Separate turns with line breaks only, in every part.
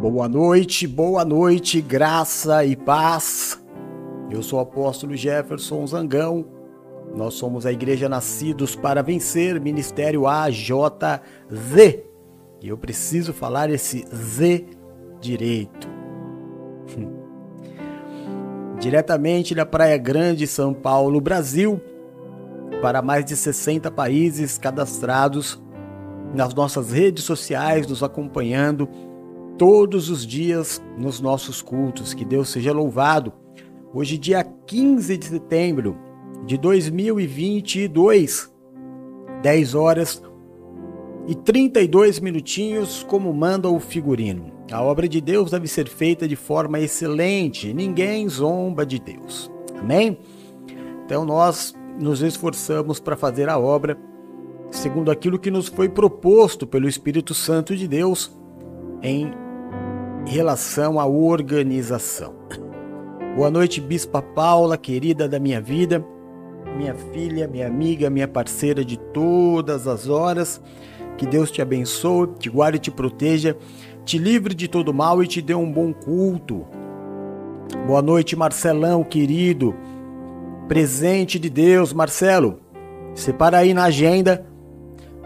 Boa noite, boa noite, graça e paz. Eu sou o apóstolo Jefferson Zangão. Nós somos a Igreja Nascidos para Vencer, Ministério AJZ. E eu preciso falar esse Z direito. Diretamente da Praia Grande, São Paulo, Brasil, para mais de 60 países cadastrados nas nossas redes sociais, nos acompanhando todos os dias nos nossos cultos. Que Deus seja louvado. Hoje, dia 15 de setembro de 2022, 10 horas e 32 minutinhos, como manda o figurino. A obra de Deus deve ser feita de forma excelente, ninguém zomba de Deus. Amém? Então nós nos esforçamos para fazer a obra segundo aquilo que nos foi proposto pelo Espírito Santo de Deus em relação à organização. Boa noite, Bispa Paula, querida da minha vida, minha filha, minha amiga, minha parceira de todas as horas. Que Deus te abençoe, te guarde e te proteja, te livre de todo mal e te dê um bom culto. Boa noite, Marcelão, querido. Presente de Deus, Marcelo. Separa aí na agenda.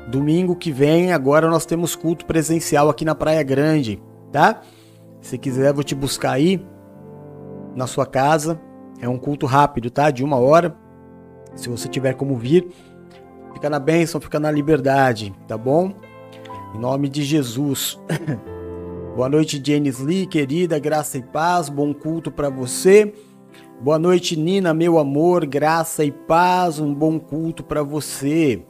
Domingo que vem, agora nós temos culto presencial aqui na Praia Grande, tá? Se quiser, vou te buscar aí na sua casa. É um culto rápido, tá? De uma hora. Se você tiver como vir, fica na bênção, fica na liberdade, tá bom? Em nome de Jesus. Boa noite, Janis Lee, querida, graça e paz, bom culto para você. Boa noite, Nina, meu amor, graça e paz, um bom culto para você.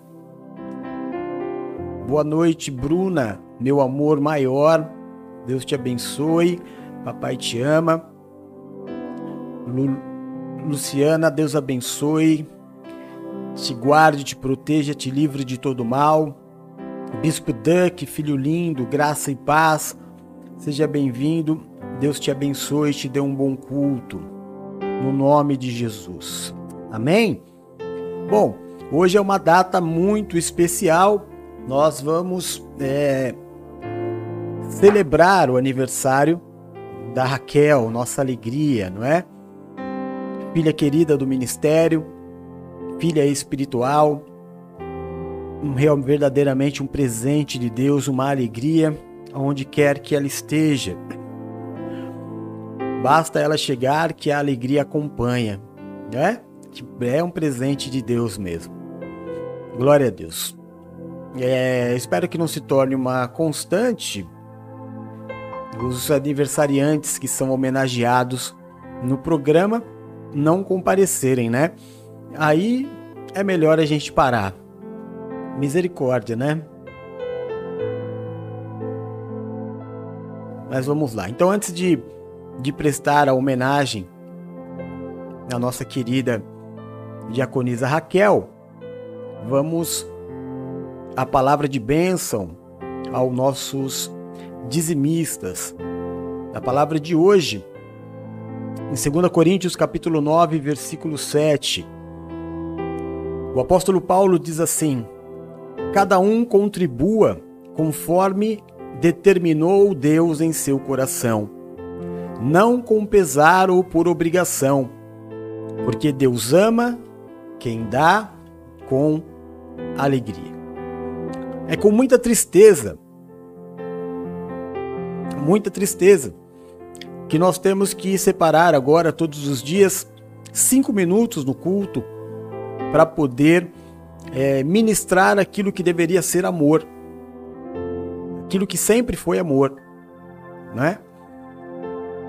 Boa noite, Bruna, meu amor maior, Deus te abençoe, papai te ama. Lu Luciana, Deus abençoe, te guarde, te proteja, te livre de todo mal. Bispo Duck, filho lindo, graça e paz, seja bem-vindo. Deus te abençoe e te dê um bom culto. No nome de Jesus. Amém? Bom, hoje é uma data muito especial. Nós vamos é, celebrar o aniversário da Raquel, nossa alegria, não é? Filha querida do ministério, filha espiritual, um verdadeiramente um presente de Deus, uma alegria onde quer que ela esteja. Basta ela chegar que a alegria acompanha, né? É um presente de Deus mesmo. Glória a Deus. É, espero que não se torne uma constante os aniversariantes que são homenageados no programa não comparecerem, né? Aí é melhor a gente parar. Misericórdia, né? Mas vamos lá. Então, antes de, de prestar a homenagem à nossa querida diaconisa Raquel, vamos a palavra de bênção aos nossos dizimistas. A palavra de hoje, em 2 Coríntios capítulo 9, versículo 7. O apóstolo Paulo diz assim: Cada um contribua conforme determinou Deus em seu coração, não com pesar ou por obrigação, porque Deus ama quem dá com alegria. É com muita tristeza muita tristeza. Que nós temos que separar agora, todos os dias, cinco minutos no culto para poder é, ministrar aquilo que deveria ser amor, aquilo que sempre foi amor, né?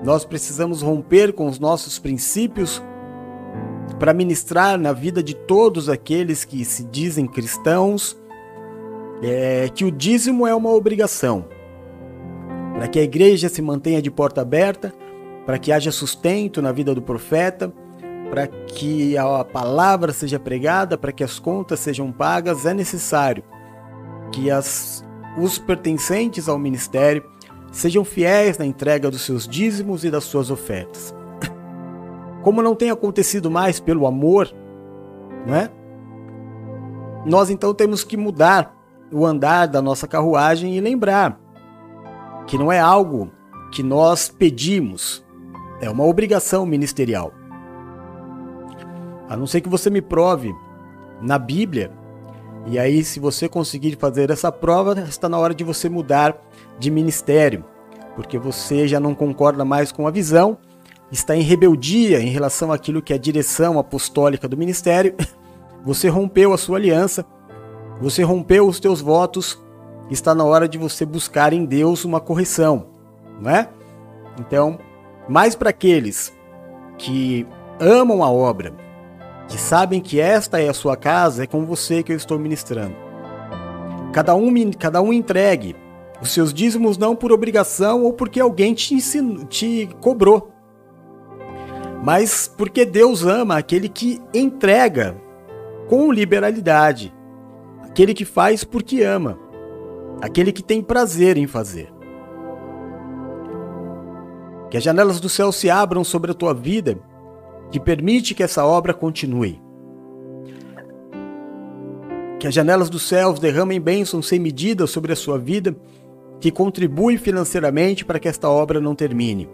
Nós precisamos romper com os nossos princípios para ministrar na vida de todos aqueles que se dizem cristãos é, que o dízimo é uma obrigação para que a igreja se mantenha de porta aberta, para que haja sustento na vida do profeta, para que a palavra seja pregada, para que as contas sejam pagas, é necessário que as, os pertencentes ao ministério sejam fiéis na entrega dos seus dízimos e das suas ofertas. Como não tem acontecido mais pelo amor, né? Nós então temos que mudar o andar da nossa carruagem e lembrar que não é algo que nós pedimos. É uma obrigação ministerial. A não ser que você me prove na Bíblia. E aí, se você conseguir fazer essa prova, está na hora de você mudar de ministério, porque você já não concorda mais com a visão, está em rebeldia em relação àquilo que é a direção apostólica do ministério. Você rompeu a sua aliança, você rompeu os teus votos, está na hora de você buscar em Deus uma correção, não é? Então, mais para aqueles que amam a obra, que sabem que esta é a sua casa, é com você que eu estou ministrando. Cada um, cada um entregue os seus dízimos não por obrigação ou porque alguém te, te cobrou, mas porque Deus ama aquele que entrega com liberalidade, aquele que faz porque ama, aquele que tem prazer em fazer. Que as janelas do céu se abram sobre a tua vida que permite que essa obra continue. Que as janelas dos céus derramem bênçãos sem medida sobre a sua vida, que contribui financeiramente para que esta obra não termine.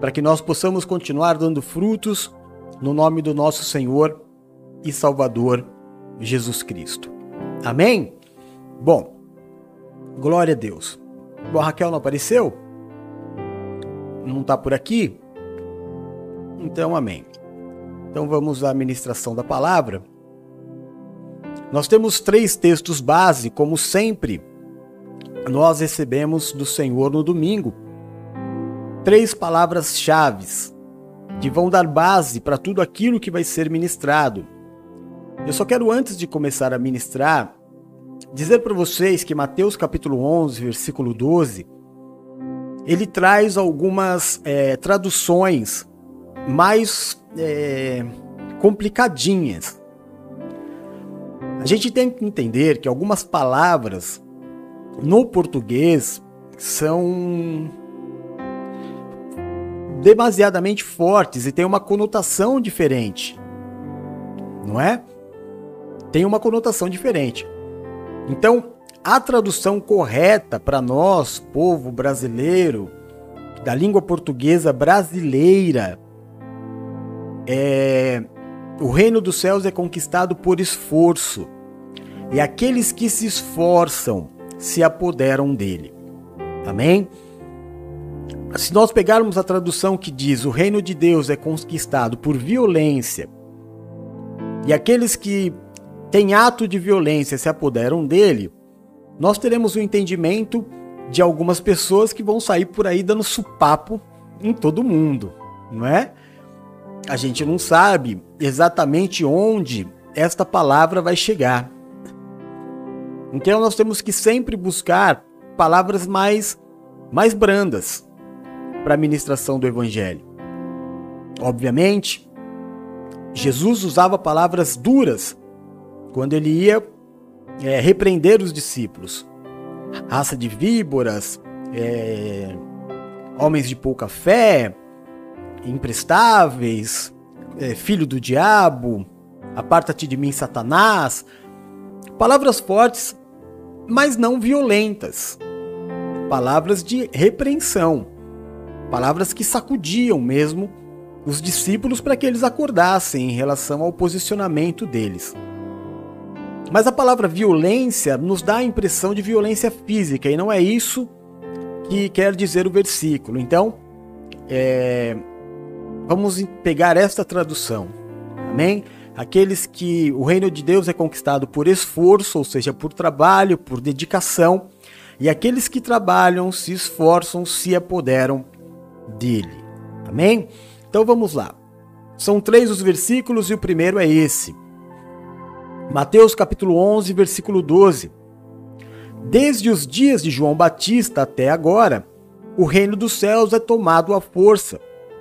Para que nós possamos continuar dando frutos no nome do nosso Senhor e Salvador Jesus Cristo. Amém? Bom, glória a Deus. Bom, a Raquel não apareceu? Não está por aqui? Então, amém. Então vamos à ministração da palavra. Nós temos três textos base, como sempre, nós recebemos do Senhor no domingo. Três palavras-chave que vão dar base para tudo aquilo que vai ser ministrado. Eu só quero, antes de começar a ministrar, dizer para vocês que Mateus capítulo 11, versículo 12, ele traz algumas é, traduções mais é, complicadinhas. A gente tem que entender que algumas palavras no português são demasiadamente fortes e têm uma conotação diferente. Não é? Tem uma conotação diferente. Então, a tradução correta para nós, povo brasileiro, da língua portuguesa brasileira, é o reino dos céus é conquistado por esforço. E aqueles que se esforçam se apoderam dele. Amém? Se nós pegarmos a tradução que diz o reino de Deus é conquistado por violência, e aqueles que têm ato de violência se apoderam dele, nós teremos o um entendimento de algumas pessoas que vão sair por aí dando supapo em todo mundo, não é? A gente não sabe exatamente onde esta palavra vai chegar. Então nós temos que sempre buscar palavras mais, mais brandas para a ministração do Evangelho. Obviamente, Jesus usava palavras duras quando ele ia é, repreender os discípulos. Raça de víboras, é, homens de pouca fé, imprestáveis, é, filho do diabo, aparta-te de mim, Satanás. Palavras fortes mas não violentas. Palavras de repreensão. Palavras que sacudiam mesmo os discípulos para que eles acordassem em relação ao posicionamento deles. Mas a palavra violência nos dá a impressão de violência física, e não é isso que quer dizer o versículo. Então, é, vamos pegar esta tradução. Amém? aqueles que o reino de Deus é conquistado por esforço, ou seja, por trabalho, por dedicação, e aqueles que trabalham, se esforçam, se apoderam dele. Amém? Então vamos lá. São três os versículos e o primeiro é esse. Mateus capítulo 11, versículo 12. Desde os dias de João Batista até agora, o reino dos céus é tomado à força,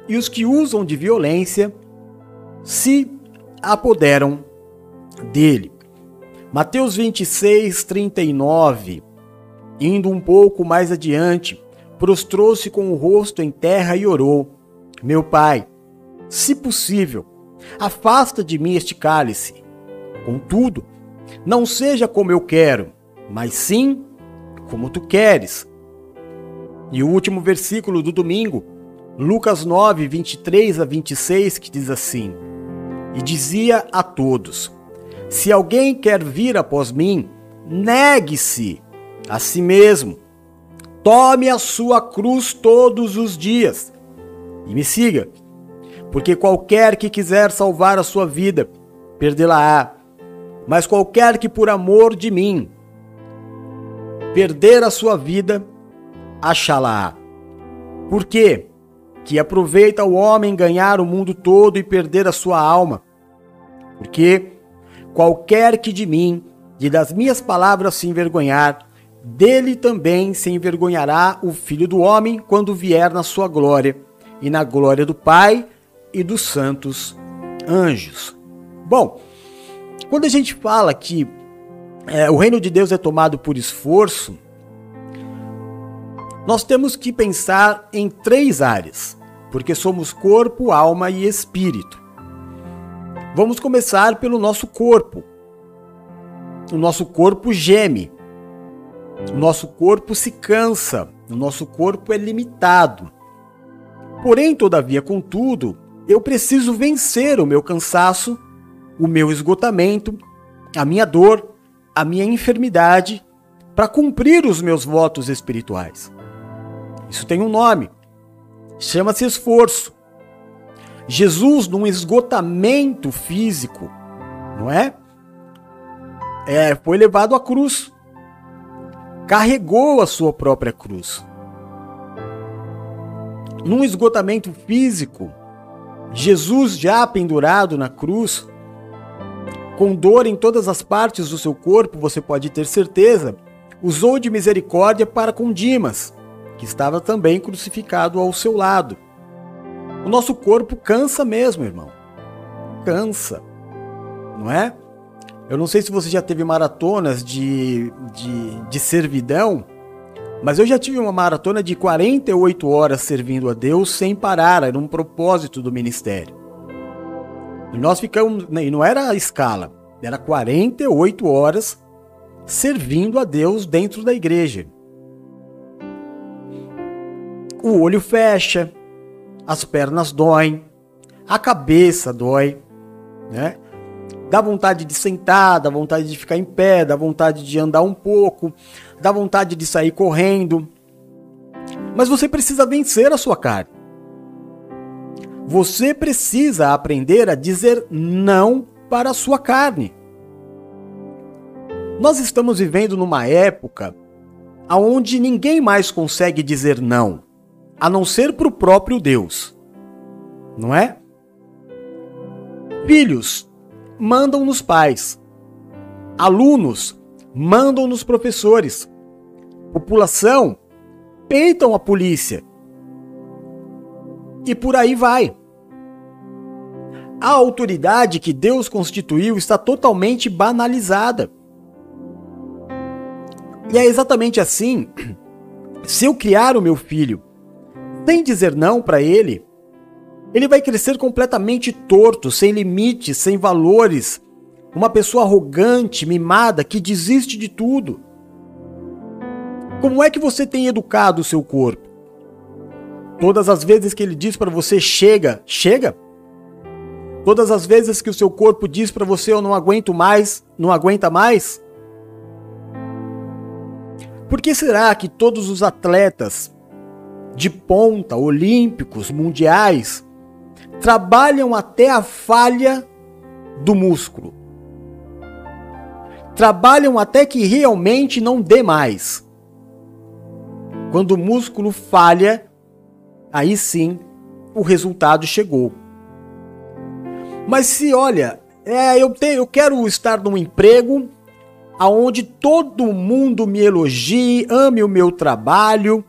e os que usam de violência se apoderam dele. Mateus 26, 39. Indo um pouco mais adiante, prostrou-se com o rosto em terra e orou: Meu pai, se possível, afasta de mim este cálice. Contudo, não seja como eu quero, mas sim como tu queres. E o último versículo do domingo, Lucas 9, 23 a 26, que diz assim: E dizia a todos: Se alguém quer vir após mim, negue-se a si mesmo, tome a sua cruz todos os dias e me siga. Porque qualquer que quiser salvar a sua vida, perdê-la-á. Mas qualquer que por amor de mim perder a sua vida, achá-la-á. Por quê? Que aproveita o homem ganhar o mundo todo e perder a sua alma. Porque qualquer que de mim e das minhas palavras se envergonhar, dele também se envergonhará o Filho do Homem quando vier na sua glória e na glória do Pai e dos santos anjos. Bom, quando a gente fala que é, o reino de Deus é tomado por esforço, nós temos que pensar em três áreas, porque somos corpo, alma e espírito. Vamos começar pelo nosso corpo. O nosso corpo geme, o nosso corpo se cansa, o nosso corpo é limitado. Porém, todavia, contudo, eu preciso vencer o meu cansaço, o meu esgotamento, a minha dor, a minha enfermidade, para cumprir os meus votos espirituais. Isso tem um nome. Chama-se esforço. Jesus, num esgotamento físico, não é? é? Foi levado à cruz. Carregou a sua própria cruz. Num esgotamento físico, Jesus, já pendurado na cruz, com dor em todas as partes do seu corpo, você pode ter certeza, usou de misericórdia para com Dimas, que estava também crucificado ao seu lado. O nosso corpo cansa mesmo, irmão. Cansa. Não é? Eu não sei se você já teve maratonas de, de, de servidão, mas eu já tive uma maratona de 48 horas servindo a Deus sem parar, era um propósito do ministério. Nós ficamos, né, e não era a escala, era 48 horas servindo a Deus dentro da igreja. O olho fecha, as pernas doem, a cabeça dói, né? Dá vontade de sentar, dá vontade de ficar em pé, dá vontade de andar um pouco, dá vontade de sair correndo. Mas você precisa vencer a sua carne. Você precisa aprender a dizer não para a sua carne. Nós estamos vivendo numa época onde ninguém mais consegue dizer não, a não ser para o próprio Deus. Não é? Filhos mandam nos pais. Alunos mandam nos professores. População peitam a polícia. E por aí vai. A autoridade que Deus constituiu está totalmente banalizada. E é exatamente assim. Se eu criar o meu filho sem dizer não para ele, ele vai crescer completamente torto, sem limites, sem valores. Uma pessoa arrogante, mimada, que desiste de tudo. Como é que você tem educado o seu corpo? Todas as vezes que ele diz para você chega, chega? Todas as vezes que o seu corpo diz para você eu não aguento mais, não aguenta mais? Por que será que todos os atletas de ponta, olímpicos, mundiais, trabalham até a falha do músculo. Trabalham até que realmente não dê mais. Quando o músculo falha, aí sim o resultado chegou. Mas se olha, é, eu, tenho, eu quero estar num emprego aonde todo mundo me elogie, ame o meu trabalho,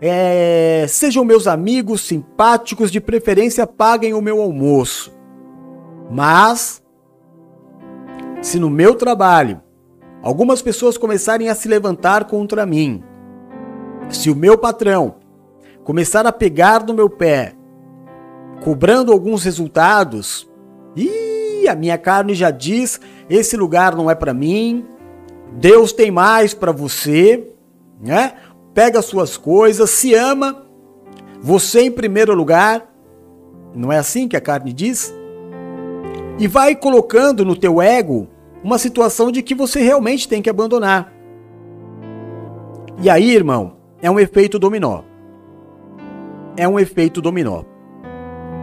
é, sejam meus amigos simpáticos, de preferência paguem o meu almoço. Mas, se no meu trabalho algumas pessoas começarem a se levantar contra mim, se o meu patrão começar a pegar no meu pé, cobrando alguns resultados, e a minha carne já diz: esse lugar não é para mim, Deus tem mais para você, né? pega as suas coisas, se ama, você em primeiro lugar, não é assim que a carne diz? E vai colocando no teu ego uma situação de que você realmente tem que abandonar. E aí, irmão, é um efeito dominó. É um efeito dominó.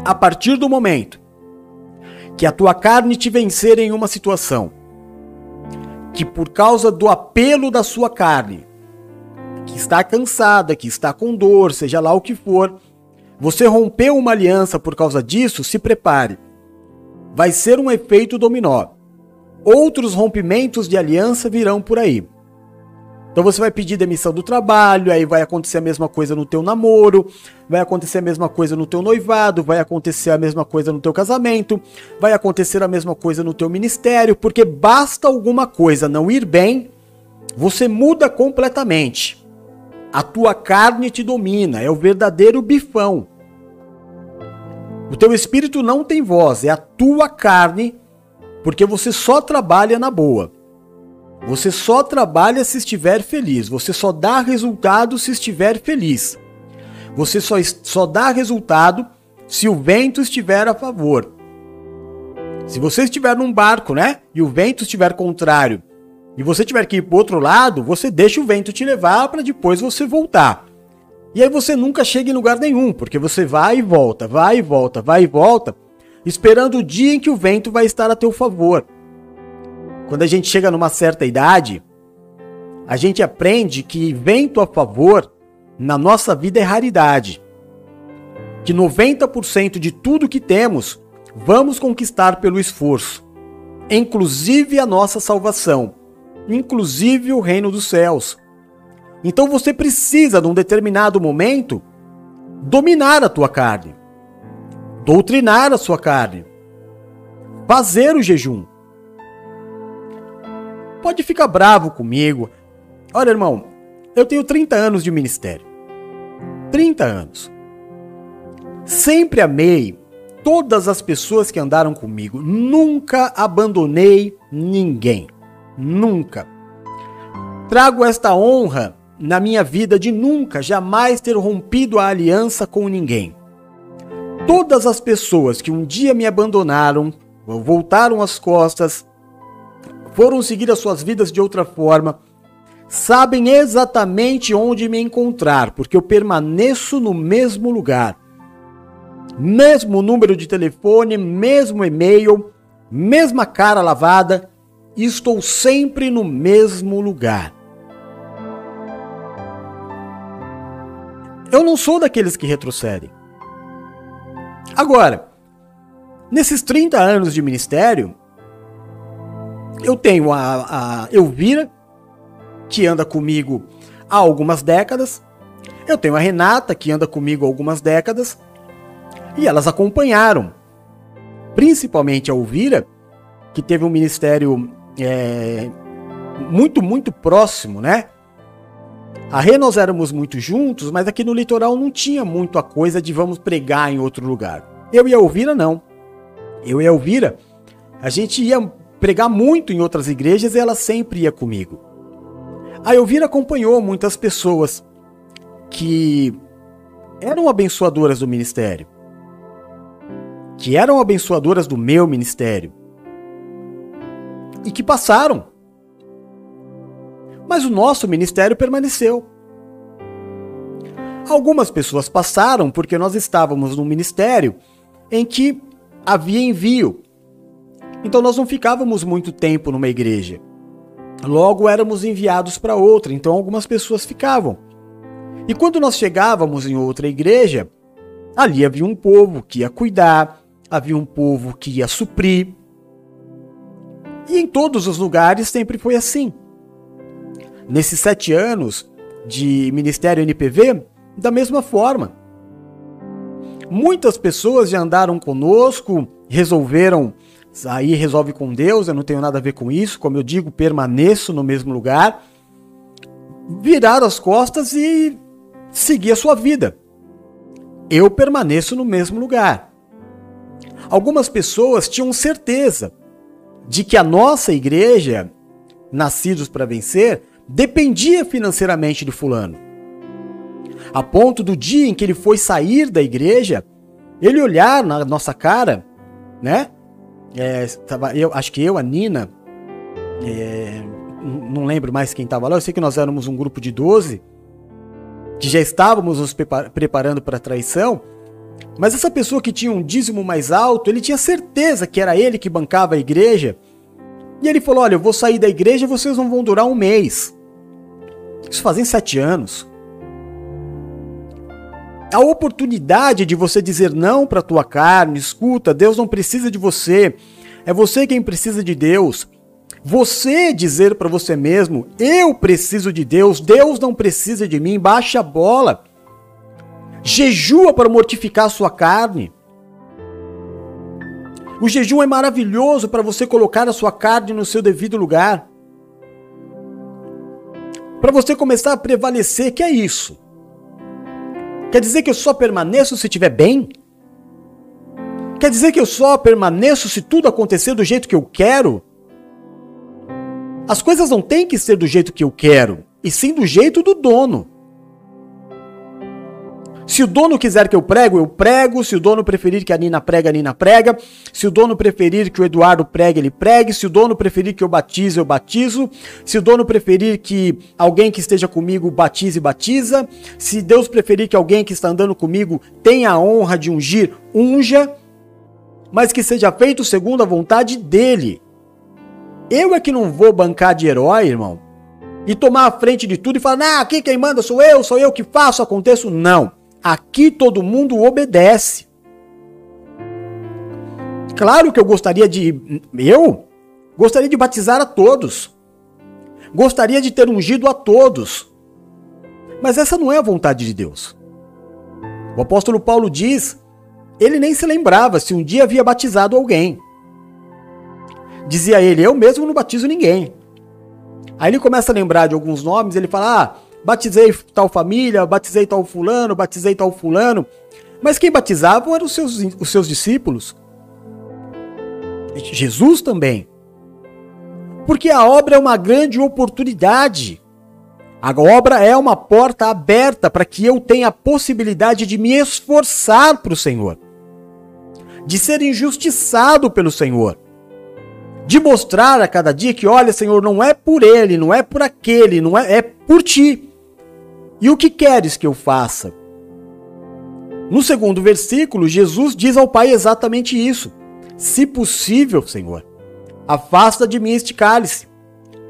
A partir do momento que a tua carne te vencer em uma situação, que por causa do apelo da sua carne, que está cansada, que está com dor, seja lá o que for, você rompeu uma aliança por causa disso, se prepare. Vai ser um efeito dominó. Outros rompimentos de aliança virão por aí. Então você vai pedir demissão do trabalho, aí vai acontecer a mesma coisa no teu namoro, vai acontecer a mesma coisa no teu noivado, vai acontecer a mesma coisa no teu casamento, vai acontecer a mesma coisa no teu ministério, porque basta alguma coisa não ir bem, você muda completamente. A tua carne te domina, é o verdadeiro bifão. O teu espírito não tem voz, é a tua carne, porque você só trabalha na boa. Você só trabalha se estiver feliz. Você só dá resultado se estiver feliz. Você só, só dá resultado se o vento estiver a favor. Se você estiver num barco, né? E o vento estiver contrário, e você tiver que ir para outro lado, você deixa o vento te levar para depois você voltar. E aí você nunca chega em lugar nenhum, porque você vai e volta, vai e volta, vai e volta, esperando o dia em que o vento vai estar a teu favor. Quando a gente chega numa certa idade, a gente aprende que vento a favor na nossa vida é raridade. Que 90% de tudo que temos vamos conquistar pelo esforço, inclusive a nossa salvação, inclusive o reino dos céus. Então você precisa, num determinado momento, dominar a tua carne, doutrinar a sua carne, fazer o jejum pode ficar bravo comigo. Olha, irmão, eu tenho 30 anos de ministério. 30 anos. Sempre amei todas as pessoas que andaram comigo. Nunca abandonei ninguém. Nunca. Trago esta honra na minha vida de nunca, jamais ter rompido a aliança com ninguém. Todas as pessoas que um dia me abandonaram, voltaram as costas, foram seguir as suas vidas de outra forma, sabem exatamente onde me encontrar, porque eu permaneço no mesmo lugar. Mesmo número de telefone, mesmo e-mail, mesma cara lavada, estou sempre no mesmo lugar. Eu não sou daqueles que retrocedem. Agora, nesses 30 anos de ministério, eu tenho a, a Elvira, que anda comigo há algumas décadas. Eu tenho a Renata, que anda comigo há algumas décadas. E elas acompanharam. Principalmente a Elvira, que teve um ministério é, muito, muito próximo, né? A Rê nós éramos muito juntos, mas aqui no litoral não tinha muito a coisa de vamos pregar em outro lugar. Eu e a Elvira não. Eu e a Elvira, a gente ia pregar muito em outras igrejas e ela sempre ia comigo. A Elvira acompanhou muitas pessoas que eram abençoadoras do ministério, que eram abençoadoras do meu ministério e que passaram. Mas o nosso ministério permaneceu. Algumas pessoas passaram porque nós estávamos num ministério em que havia envio, então nós não ficávamos muito tempo numa igreja. Logo éramos enviados para outra, então algumas pessoas ficavam. E quando nós chegávamos em outra igreja, ali havia um povo que ia cuidar, havia um povo que ia suprir. E em todos os lugares sempre foi assim. Nesses sete anos de Ministério NPV, da mesma forma. Muitas pessoas já andaram conosco, resolveram aí resolve com Deus, eu não tenho nada a ver com isso, como eu digo, permaneço no mesmo lugar, virar as costas e seguir a sua vida. Eu permaneço no mesmo lugar. Algumas pessoas tinham certeza de que a nossa igreja, Nascidos para Vencer, dependia financeiramente de Fulano. a ponto do dia em que ele foi sair da igreja, ele olhar na nossa cara, né? É, tava, eu, acho que eu, a Nina, é, não lembro mais quem estava lá, eu sei que nós éramos um grupo de 12, que já estávamos nos preparando para a traição, mas essa pessoa que tinha um dízimo mais alto, ele tinha certeza que era ele que bancava a igreja, e ele falou: Olha, eu vou sair da igreja e vocês não vão durar um mês. Isso fazem sete anos. A oportunidade de você dizer não para a tua carne, escuta, Deus não precisa de você, é você quem precisa de Deus. Você dizer para você mesmo, eu preciso de Deus, Deus não precisa de mim, baixa a bola. Jejua para mortificar a sua carne. O jejum é maravilhoso para você colocar a sua carne no seu devido lugar. Para você começar a prevalecer, que é isso? Quer dizer que eu só permaneço se estiver bem? Quer dizer que eu só permaneço se tudo acontecer do jeito que eu quero? As coisas não têm que ser do jeito que eu quero, e sim do jeito do dono. Se o dono quiser que eu prego, eu prego. Se o dono preferir que a Nina prega, a Nina prega. Se o dono preferir que o Eduardo pregue, ele pregue. Se o dono preferir que eu batize, eu batizo. Se o dono preferir que alguém que esteja comigo batize, batiza. Se Deus preferir que alguém que está andando comigo tenha a honra de ungir, unja. Mas que seja feito segundo a vontade dele. Eu é que não vou bancar de herói, irmão, e tomar a frente de tudo e falar, ah, aqui quem manda sou eu, sou eu que faço, aconteço. Não. Aqui todo mundo obedece. Claro que eu gostaria de. Eu gostaria de batizar a todos. Gostaria de ter ungido a todos. Mas essa não é a vontade de Deus. O apóstolo Paulo diz, ele nem se lembrava se um dia havia batizado alguém. Dizia ele: Eu mesmo não batizo ninguém. Aí ele começa a lembrar de alguns nomes, ele fala: Ah, batizei tal família, batizei tal fulano, batizei tal fulano. Mas quem batizava eram os seus, os seus discípulos. Jesus também. Porque a obra é uma grande oportunidade. A obra é uma porta aberta para que eu tenha a possibilidade de me esforçar para o Senhor, de ser injustiçado pelo Senhor, de mostrar a cada dia que, olha, Senhor, não é por ele, não é por aquele, não é, é por ti. E o que queres que eu faça? No segundo versículo, Jesus diz ao Pai exatamente isso. Se possível, Senhor, afasta de mim este cálice,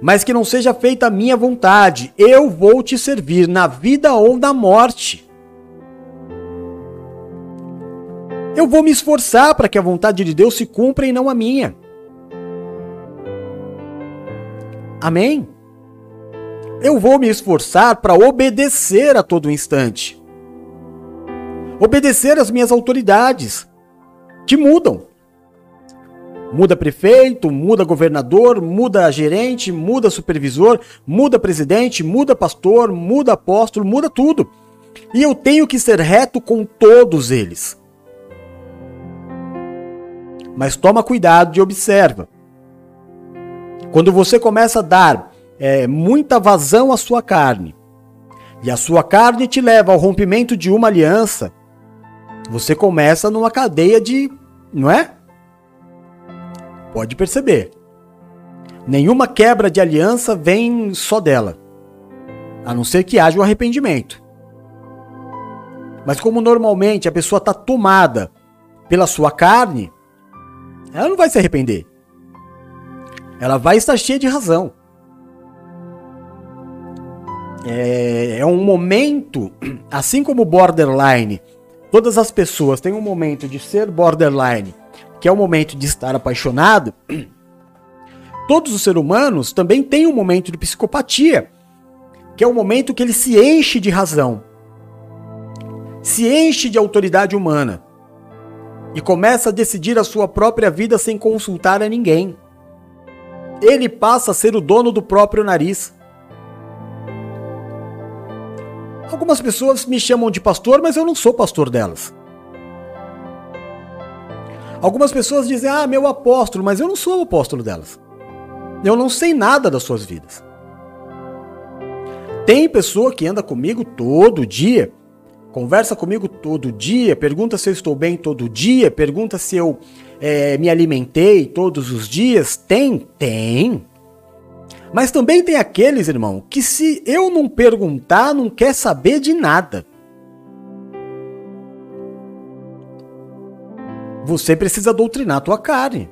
mas que não seja feita a minha vontade. Eu vou te servir na vida ou na morte. Eu vou me esforçar para que a vontade de Deus se cumpra e não a minha. Amém? Eu vou me esforçar para obedecer a todo instante. Obedecer às minhas autoridades, que mudam. Muda prefeito, muda governador, muda gerente, muda supervisor, muda presidente, muda pastor, muda apóstolo, muda tudo. E eu tenho que ser reto com todos eles. Mas toma cuidado e observa. Quando você começa a dar é, muita vazão à sua carne, e a sua carne te leva ao rompimento de uma aliança, você começa numa cadeia de. Não é? Pode perceber. Nenhuma quebra de aliança vem só dela, a não ser que haja o um arrependimento. Mas como normalmente a pessoa está tomada pela sua carne, ela não vai se arrepender ela vai estar cheia de razão. É, é um momento, assim como borderline, todas as pessoas têm um momento de ser borderline, que é o momento de estar apaixonado. Todos os seres humanos também têm um momento de psicopatia, que é o momento que ele se enche de razão, se enche de autoridade humana e começa a decidir a sua própria vida sem consultar a ninguém ele passa a ser o dono do próprio nariz. Algumas pessoas me chamam de pastor, mas eu não sou pastor delas. Algumas pessoas dizem, ah, meu apóstolo, mas eu não sou o apóstolo delas. Eu não sei nada das suas vidas. Tem pessoa que anda comigo todo dia Conversa comigo todo dia, pergunta se eu estou bem todo dia, pergunta se eu é, me alimentei todos os dias. Tem? Tem. Mas também tem aqueles, irmão, que se eu não perguntar, não quer saber de nada. Você precisa doutrinar a tua carne.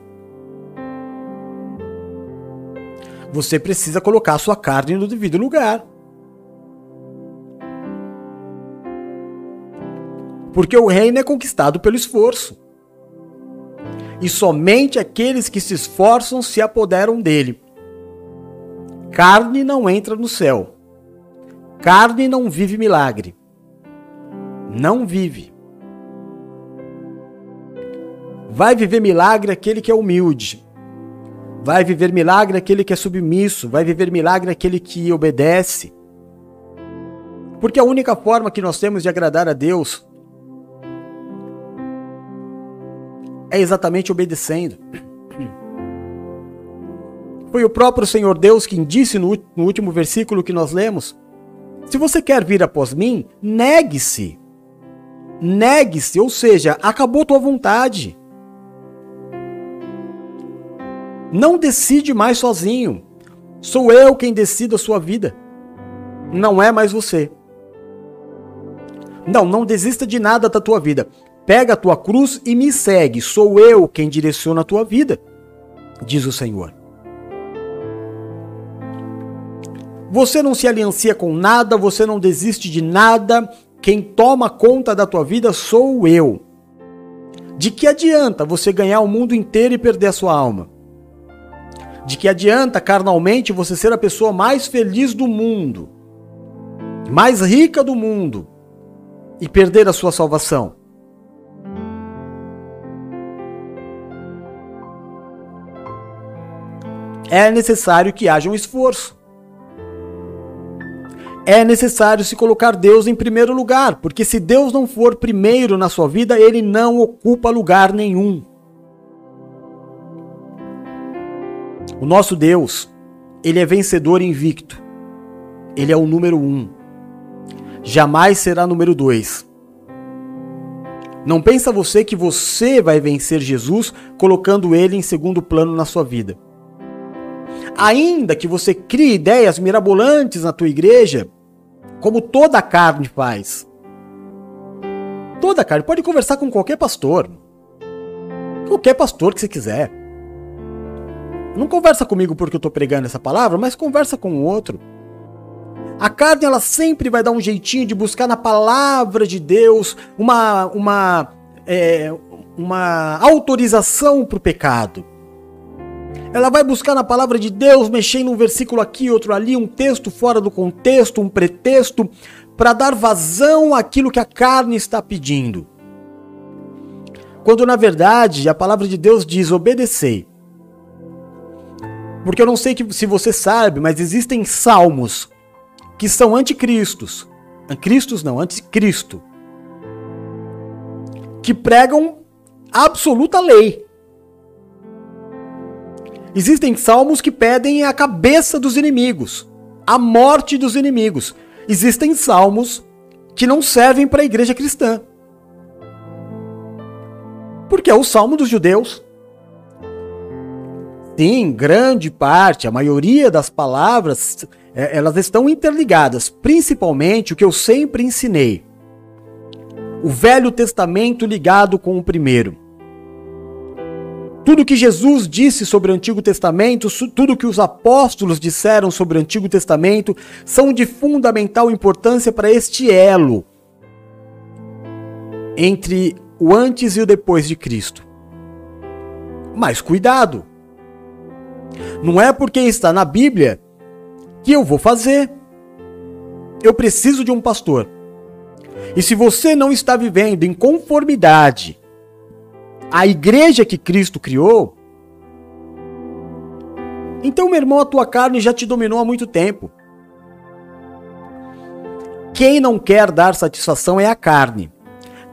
Você precisa colocar a sua carne no devido lugar. Porque o reino é conquistado pelo esforço. E somente aqueles que se esforçam se apoderam dele. Carne não entra no céu. Carne não vive milagre. Não vive. Vai viver milagre aquele que é humilde. Vai viver milagre aquele que é submisso. Vai viver milagre aquele que obedece. Porque a única forma que nós temos de agradar a Deus é exatamente obedecendo. Foi o próprio Senhor Deus quem disse no, último versículo que nós lemos: Se você quer vir após mim, negue-se. Negue-se, ou seja, acabou tua vontade. Não decide mais sozinho. Sou eu quem decido a sua vida. Não é mais você. Não, não desista de nada da tua vida. Pega a tua cruz e me segue. Sou eu quem direciona a tua vida, diz o Senhor. Você não se aliancia com nada, você não desiste de nada. Quem toma conta da tua vida sou eu. De que adianta você ganhar o mundo inteiro e perder a sua alma? De que adianta carnalmente você ser a pessoa mais feliz do mundo, mais rica do mundo e perder a sua salvação? é necessário que haja um esforço. É necessário se colocar Deus em primeiro lugar, porque se Deus não for primeiro na sua vida, ele não ocupa lugar nenhum. O nosso Deus, ele é vencedor invicto. Ele é o número um. Jamais será número dois. Não pensa você que você vai vencer Jesus colocando ele em segundo plano na sua vida. Ainda que você crie ideias mirabolantes na tua igreja, como toda a carne faz. Toda a carne. Pode conversar com qualquer pastor. Qualquer pastor que você quiser. Não conversa comigo porque eu estou pregando essa palavra, mas conversa com o outro. A carne ela sempre vai dar um jeitinho de buscar na palavra de Deus uma uma é, uma autorização para o pecado. Ela vai buscar na palavra de Deus, mexendo um versículo aqui, outro ali, um texto fora do contexto, um pretexto, para dar vazão àquilo que a carne está pedindo. Quando na verdade a palavra de Deus diz: obedecei. Porque eu não sei se você sabe, mas existem salmos que são anticristos. Cristos não, anticristo. Que pregam absoluta lei. Existem salmos que pedem a cabeça dos inimigos, a morte dos inimigos. Existem salmos que não servem para a igreja cristã. Porque é o salmo dos judeus. Sim, grande parte, a maioria das palavras, é, elas estão interligadas, principalmente o que eu sempre ensinei. O Velho Testamento ligado com o primeiro. Tudo que Jesus disse sobre o Antigo Testamento, tudo que os apóstolos disseram sobre o Antigo Testamento, são de fundamental importância para este elo entre o antes e o depois de Cristo. Mas cuidado! Não é porque está na Bíblia que eu vou fazer. Eu preciso de um pastor. E se você não está vivendo em conformidade a igreja que Cristo criou, então, meu irmão, a tua carne já te dominou há muito tempo. Quem não quer dar satisfação é a carne.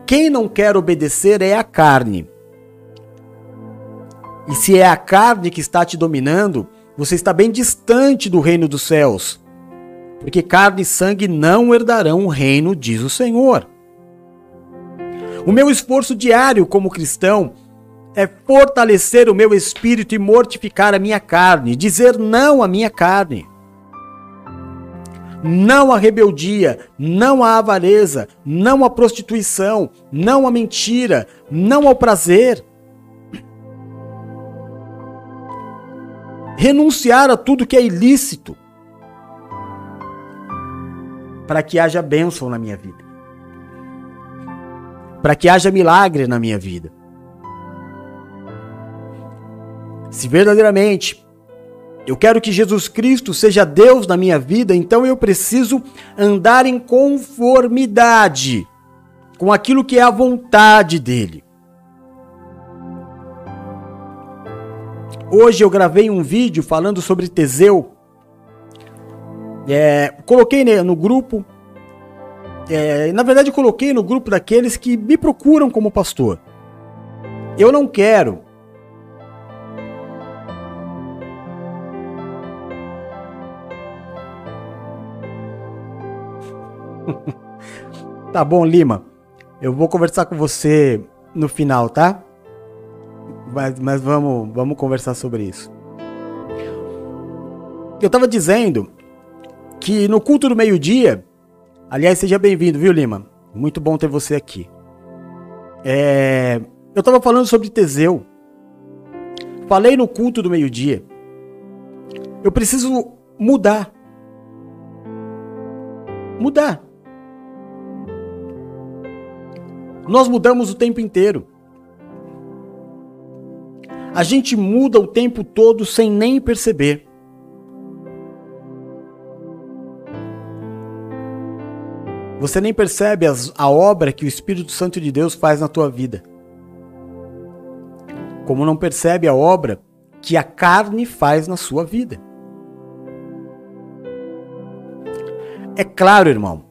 Quem não quer obedecer é a carne. E se é a carne que está te dominando, você está bem distante do reino dos céus. Porque carne e sangue não herdarão o reino, diz o Senhor. O meu esforço diário como cristão é fortalecer o meu espírito e mortificar a minha carne, dizer não à minha carne. Não à rebeldia, não à avareza, não à prostituição, não à mentira, não ao prazer. Renunciar a tudo que é ilícito para que haja bênção na minha vida. Para que haja milagre na minha vida. Se verdadeiramente eu quero que Jesus Cristo seja Deus na minha vida, então eu preciso andar em conformidade com aquilo que é a vontade dele. Hoje eu gravei um vídeo falando sobre Teseu. É, coloquei no grupo. É, na verdade, coloquei no grupo daqueles que me procuram como pastor. Eu não quero tá bom, Lima. Eu vou conversar com você no final, tá? Mas, mas vamos, vamos conversar sobre isso. Eu tava dizendo que no culto do meio-dia, aliás, seja bem-vindo, viu, Lima? Muito bom ter você aqui. É, eu tava falando sobre Teseu. Falei no culto do meio-dia. Eu preciso mudar. Mudar. Nós mudamos o tempo inteiro. A gente muda o tempo todo sem nem perceber. Você nem percebe as, a obra que o Espírito Santo de Deus faz na tua vida. Como não percebe a obra que a carne faz na sua vida. É claro, irmão,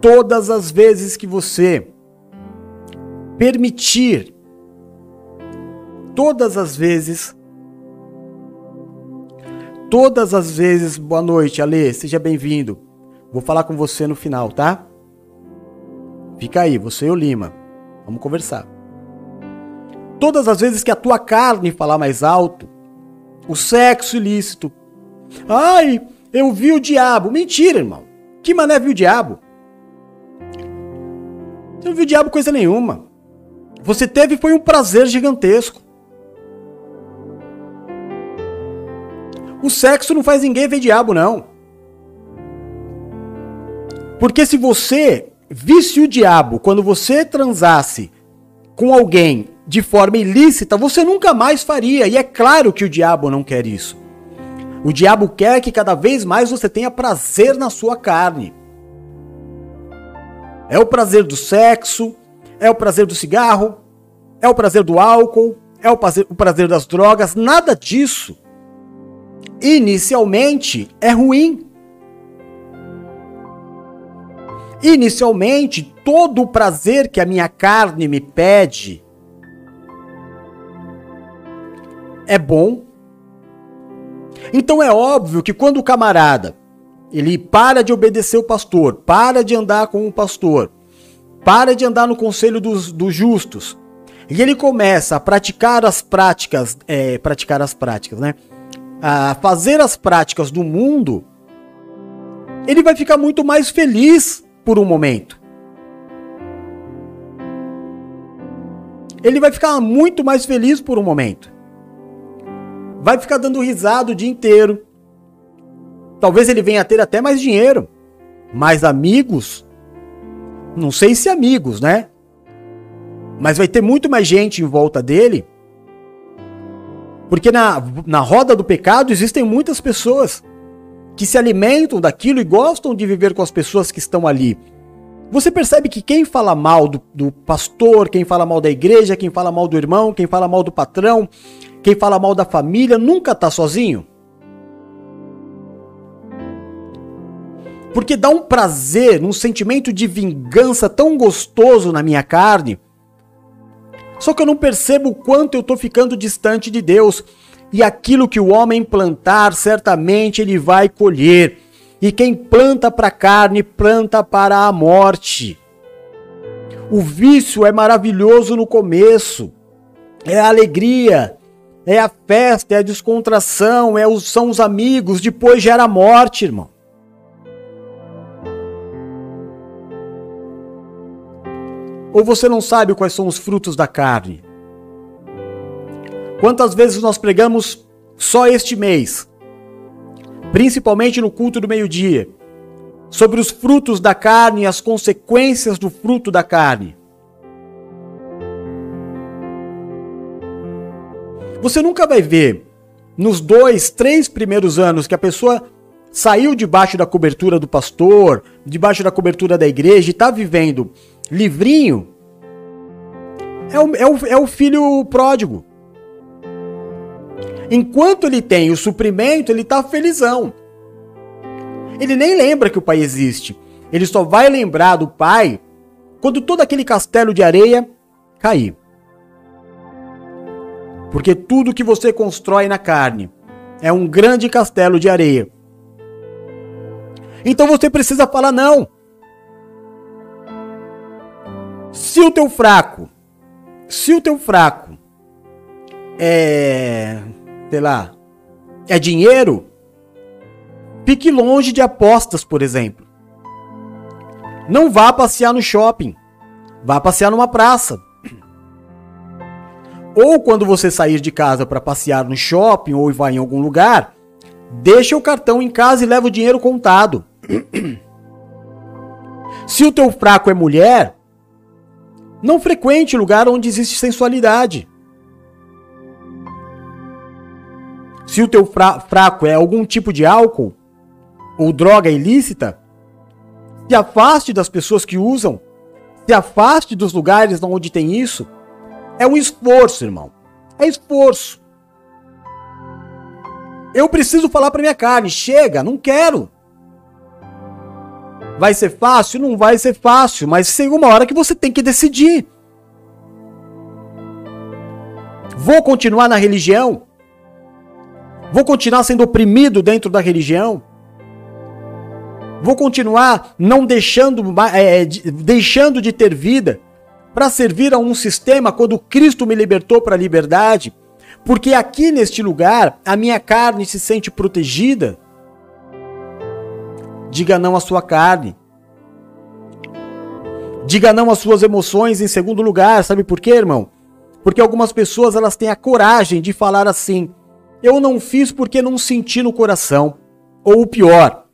todas as vezes que você permitir todas as vezes todas as vezes, boa noite, Ale, seja bem-vindo. Vou falar com você no final, tá? Fica aí, você e o Lima. Vamos conversar. Todas as vezes que a tua carne falar mais alto, o sexo ilícito. Ai, eu vi o diabo. Mentira, irmão. Que mané viu o diabo? Você não viu o diabo coisa nenhuma. Você teve foi um prazer gigantesco. O sexo não faz ninguém ver diabo, não. Porque se você visse o diabo quando você transasse com alguém de forma ilícita, você nunca mais faria. E é claro que o diabo não quer isso. O diabo quer que cada vez mais você tenha prazer na sua carne. É o prazer do sexo, é o prazer do cigarro, é o prazer do álcool, é o prazer, o prazer das drogas, nada disso. Inicialmente é ruim. Inicialmente, todo o prazer que a minha carne me pede é bom. Então é óbvio que quando o camarada ele para de obedecer o pastor, para de andar com o pastor, para de andar no conselho dos, dos justos. E ele começa a praticar as práticas, é, praticar as práticas, né? A fazer as práticas do mundo. Ele vai ficar muito mais feliz por um momento. Ele vai ficar muito mais feliz por um momento. Vai ficar dando risada o dia inteiro. Talvez ele venha a ter até mais dinheiro, mais amigos. Não sei se amigos, né? Mas vai ter muito mais gente em volta dele. Porque na, na roda do pecado existem muitas pessoas que se alimentam daquilo e gostam de viver com as pessoas que estão ali. Você percebe que quem fala mal do, do, pastor, quem fala mal da igreja, quem fala mal do irmão, quem fala mal do patrão, quem fala mal da família, nunca está sozinho? Porque dá um prazer, um sentimento de vingança tão gostoso na minha carne. Só que eu não percebo o quanto eu estou ficando distante de Deus. E aquilo que o homem plantar, certamente ele vai colher. E quem planta para a carne, planta para a morte. O vício é maravilhoso no começo. É a alegria, é a festa, é a descontração, é os, são os amigos, depois gera a morte, irmão. Ou você não sabe quais são os frutos da carne? Quantas vezes nós pregamos só este mês, principalmente no culto do meio-dia, sobre os frutos da carne e as consequências do fruto da carne? Você nunca vai ver nos dois, três primeiros anos que a pessoa saiu debaixo da cobertura do pastor, debaixo da cobertura da igreja e está vivendo livrinho, é o, é, o, é o filho pródigo. Enquanto ele tem o suprimento, ele está felizão. Ele nem lembra que o pai existe. Ele só vai lembrar do pai quando todo aquele castelo de areia cair. Porque tudo que você constrói na carne é um grande castelo de areia. Então você precisa falar não. Se o teu fraco, se o teu fraco é, lá, é dinheiro, fique longe de apostas, por exemplo. Não vá passear no shopping. Vá passear numa praça. Ou quando você sair de casa para passear no shopping ou vai em algum lugar, deixa o cartão em casa e leva o dinheiro contado. Se o teu fraco é mulher, não frequente lugar onde existe sensualidade. Se o teu fra fraco é algum tipo de álcool ou droga ilícita, se afaste das pessoas que usam, se afaste dos lugares onde tem isso. É um esforço, irmão. É esforço. Eu preciso falar para minha carne, chega, não quero. Vai ser fácil? Não vai ser fácil, mas tem uma hora que você tem que decidir. Vou continuar na religião? Vou continuar sendo oprimido dentro da religião? Vou continuar não deixando, é, deixando de ter vida? para servir a um sistema quando Cristo me libertou para a liberdade, porque aqui neste lugar a minha carne se sente protegida. Diga não à sua carne. Diga não às suas emoções em segundo lugar, sabe por quê, irmão? Porque algumas pessoas elas têm a coragem de falar assim: "Eu não fiz porque não senti no coração", ou o pior: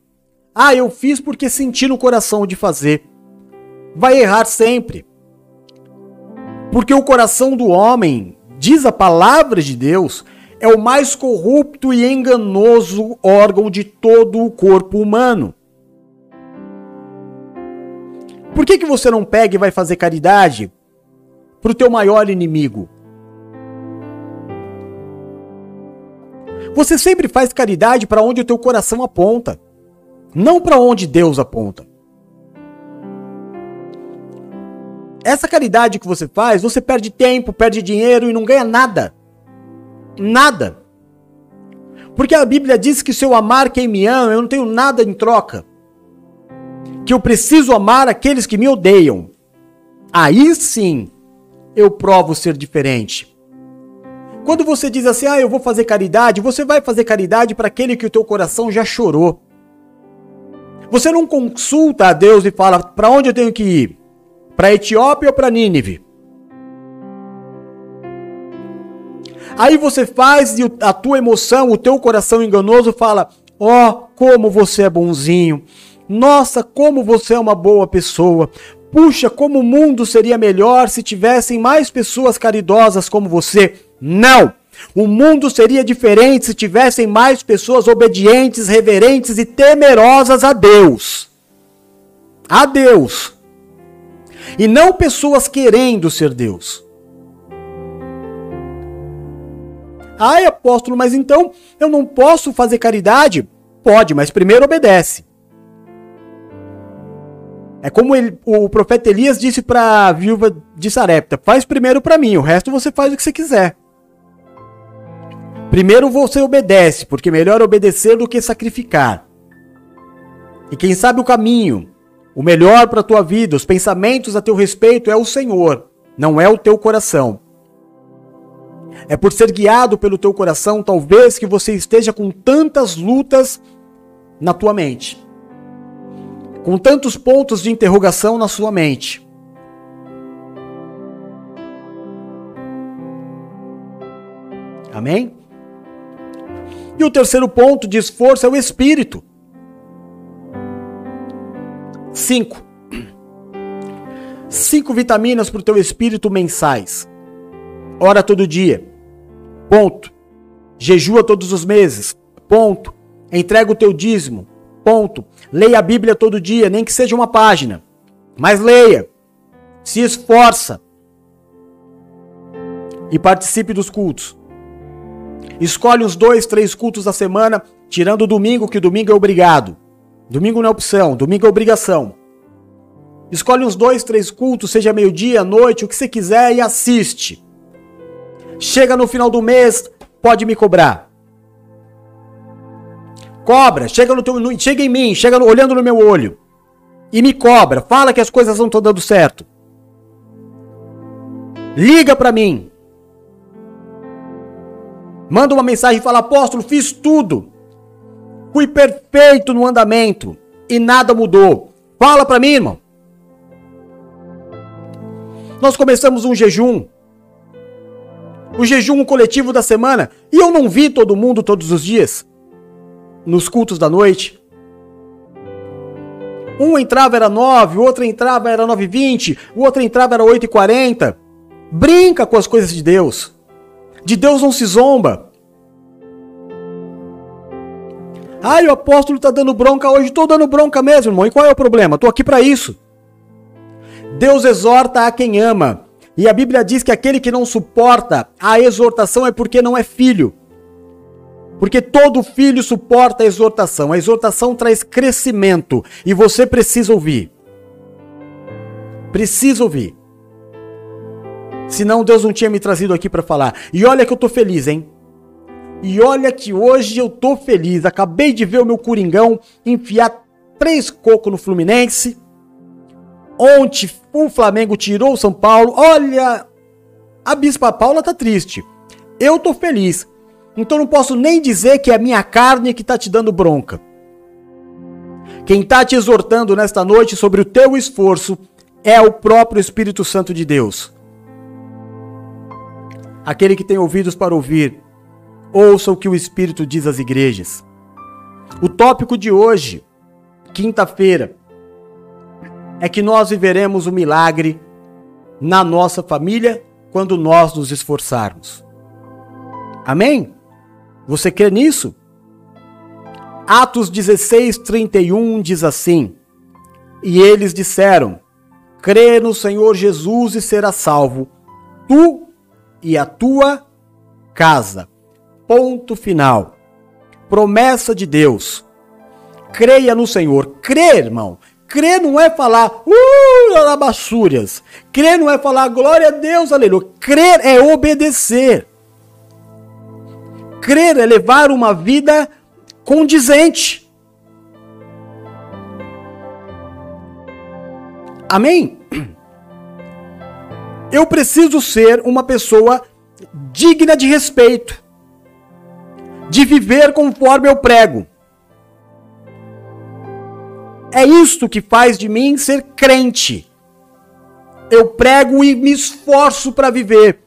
"Ah, eu fiz porque senti no coração de fazer". Vai errar sempre. Porque o coração do homem, diz a palavra de Deus, é o mais corrupto e enganoso órgão de todo o corpo humano. Por que, que você não pega e vai fazer caridade para o teu maior inimigo? Você sempre faz caridade para onde o teu coração aponta, não para onde Deus aponta. essa caridade que você faz, você perde tempo, perde dinheiro e não ganha nada. Nada. Porque a Bíblia diz que se eu amar quem me ama, eu não tenho nada em troca. Que eu preciso amar aqueles que me odeiam. Aí sim eu provo ser diferente. Quando você diz assim, ah, eu vou fazer caridade, você vai fazer caridade para aquele que o teu coração já chorou. Você não consulta a Deus e fala, para onde eu tenho que ir? Para Etiópia ou para Nínive? Aí você faz e a tua emoção, o teu coração enganoso fala: Ó, oh, como você é bonzinho. Nossa, como você é uma boa pessoa. Puxa, como o mundo seria melhor se tivessem mais pessoas caridosas como você. Não! O mundo seria diferente se tivessem mais pessoas obedientes, reverentes e temerosas a Deus. A Deus e não pessoas querendo ser Deus. Ai, apóstolo, mas então eu não posso fazer caridade? Pode, mas primeiro obedece. É como ele, o profeta Elias disse para a viúva de Sarepta: faz primeiro para mim, o resto você faz o que você quiser. Primeiro você obedece, porque melhor obedecer do que sacrificar. E quem sabe o caminho, O melhor para a tua vida, os pensamentos a teu respeito é o Senhor, não é o teu coração. É por ser guiado pelo teu coração, talvez que você esteja com tantas lutas na tua mente. Com tantos pontos de interrogação na sua mente. Amém? E o terceiro ponto de esforço é o espírito. Cinco. Cinco vitaminas para o teu espírito mensais. Ora todo dia. Ponto. Jejua todos os meses. Ponto. Entrega o teu dízimo. Ponto. Leia a Bíblia todo dia, nem que seja uma página. Mas leia. Se esforça. E participe dos cultos. Escolhe uns dois, três cultos da semana, tirando o domingo, que domingo é obrigado. Domingo não é opção, domingo é obrigação. Escolhe uns dois, três cultos, seja meio-dia, noite, o que você quiser e assiste. Chega no final do mês, pode me cobrar. Cobra, chega no teu, no, chega em mim, chega no, olhando no meu olho e me cobra. Fala que as coisas não estão dando certo. Liga para mim. Manda uma mensagem e fala: Apóstolo, fiz tudo. Fui perfeito no andamento e nada mudou. Fala para mim, irmão. Nós começamos um jejum. O jejum coletivo da semana. E eu não vi todo mundo todos os dias. Nos cultos da noite. Um entrava era 9, o outro entrava era 9 e 20, o outro entrava era 8 e 40. Brinca com as coisas de Deus. De Deus não se zomba. Ai, o apóstolo tá dando bronca hoje. Tô dando bronca mesmo, irmão. E qual é o problema? Tô aqui para isso. Deus exorta a quem ama. E a Bíblia diz que aquele que não suporta a exortação é porque não é filho. Porque todo filho suporta a exortação. A exortação traz crescimento e você precisa ouvir. Precisa ouvir. Senão Deus não tinha me trazido aqui para falar. E olha que eu tô feliz, hein? E olha que hoje eu tô feliz. Acabei de ver o meu Coringão enfiar três cocos no Fluminense. Ontem o Flamengo tirou o São Paulo. Olha, a Bispa Paula tá triste. Eu tô feliz. Então não posso nem dizer que é a minha carne que tá te dando bronca. Quem tá te exortando nesta noite sobre o teu esforço é o próprio Espírito Santo de Deus. Aquele que tem ouvidos para ouvir, ouça o que o Espírito diz às igrejas. O tópico de hoje, quinta-feira, é que nós viveremos o milagre na nossa família quando nós nos esforçarmos. Amém? Você crê nisso? Atos 16, 31 diz assim: E eles disseram: Crê no Senhor Jesus e será salvo, tu e a tua casa. Ponto final. Promessa de Deus. Creia no Senhor. Crer, irmão. Crer não é falar, uh, alabaçúrias. Crer não é falar, glória a Deus, aleluia. Crer é obedecer. Crer é levar uma vida condizente. Amém? Eu preciso ser uma pessoa digna de respeito, de viver conforme eu prego. É isto que faz de mim ser crente. Eu prego e me esforço para viver.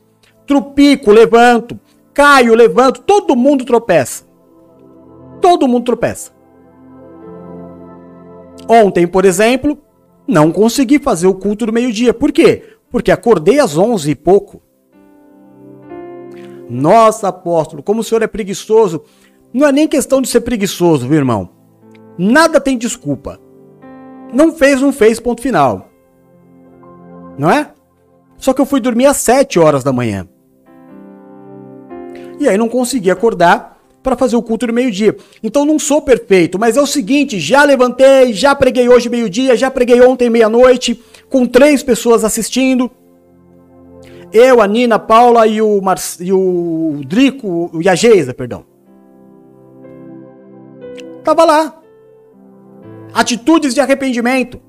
Trupico, levanto. Caio, levanto. Todo mundo tropeça. Todo mundo tropeça. Ontem, por exemplo, não consegui fazer o culto do meio-dia. Por quê? Porque acordei às onze e pouco. Nossa, apóstolo, como o senhor é preguiçoso. Não é nem questão de ser preguiçoso, viu, irmão? Nada tem desculpa. Não fez, não fez, ponto final. Não é? Só que eu fui dormir às 7 horas da manhã. E aí não consegui acordar para fazer o culto do meio-dia. Então não sou perfeito, mas é o seguinte, já levantei, já preguei hoje meio-dia, já preguei ontem meia-noite, com três pessoas assistindo. Eu, a Nina, a Paula e o, Mar... e o Drico e a Geisa, perdão. Tava lá, atitudes de arrependimento.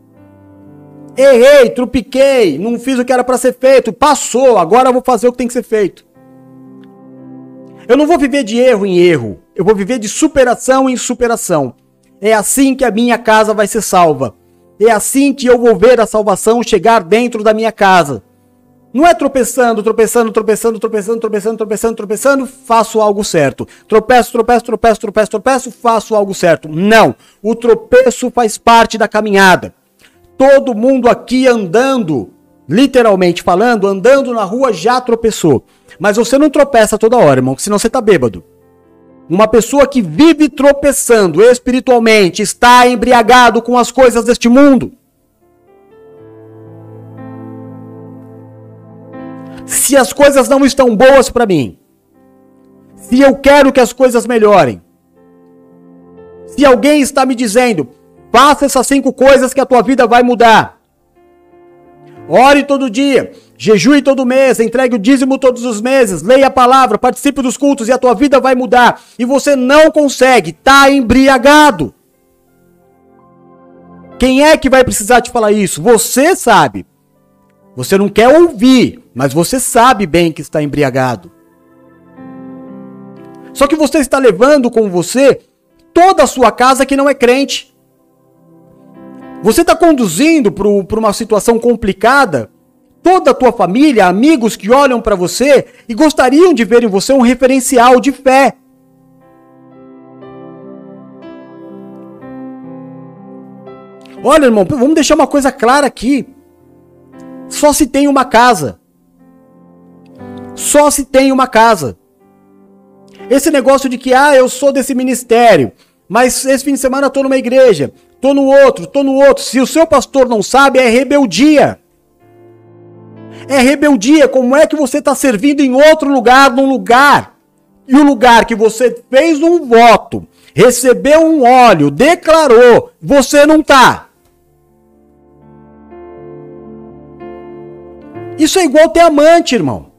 Errei, trupiquei, não fiz o que era para ser feito, passou, agora eu vou fazer o que tem que ser feito. Eu não vou viver de erro em erro, eu vou viver de superação em superação. É assim que a minha casa vai ser salva. É assim que eu vou ver a salvação chegar dentro da minha casa. Não é tropeçando, tropeçando, tropeçando, tropeçando, tropeçando, tropeçando, tropeçando, faço algo certo. Tropeço, tropeço, tropeço, tropeço, tropeço, faço algo certo. Não. O tropeço faz parte da caminhada. Todo mundo aqui andando, literalmente falando, andando na rua já tropeçou. Mas você não tropeça toda hora, irmão, senão você tá bêbado. Uma pessoa que vive tropeçando espiritualmente está embriagado com as coisas deste mundo. Se as coisas não estão boas para mim, se eu quero que as coisas melhorem, se alguém está me dizendo, faça essas cinco coisas que a tua vida vai mudar. Ore todo dia, Jejue todo mês, entregue o dízimo todos os meses, leia a palavra, participe dos cultos e a tua vida vai mudar. E você não consegue, tá embriagado. Quem é que vai precisar te falar isso? Você sabe. Você não quer ouvir, mas você sabe bem que está embriagado. Só que você está levando com você toda a sua casa que não é crente. Você está conduzindo para uma situação complicada toda a tua família, amigos que olham para você e gostariam de ver em você um referencial de fé. Olha, irmão, vamos deixar uma coisa clara aqui. Só se tem uma casa. Só se tem uma casa. Esse negócio de que, ah, eu sou desse ministério, mas esse fim de semana eu tô numa igreja, tô no outro, tô no outro. Se o seu pastor não sabe, é rebeldia. É rebeldia. Como é que você está servindo em outro lugar, num lugar? E o lugar que você fez um voto, recebeu um óleo, declarou, você não está. Isso é igual ter amante, irmão.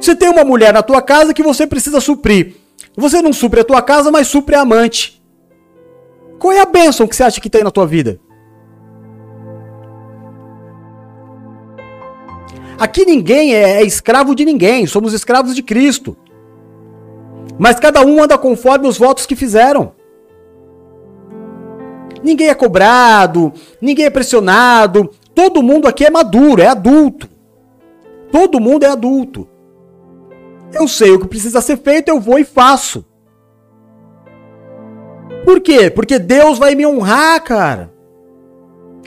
Você tem uma mulher na tua casa que você precisa suprir. Você não supre a tua casa, mas supre a amante. Qual é a bênção que você acha que tem na tua vida? Aqui ninguém é, é escravo de ninguém, somos escravos de Cristo. Mas cada um anda conforme os votos que fizeram. Ninguém é cobrado, ninguém é pressionado. Todo mundo aqui é maduro, é adulto. Todo mundo é adulto. Eu sei o que precisa ser feito, eu vou e faço. Por quê? Porque Deus vai me honrar, cara.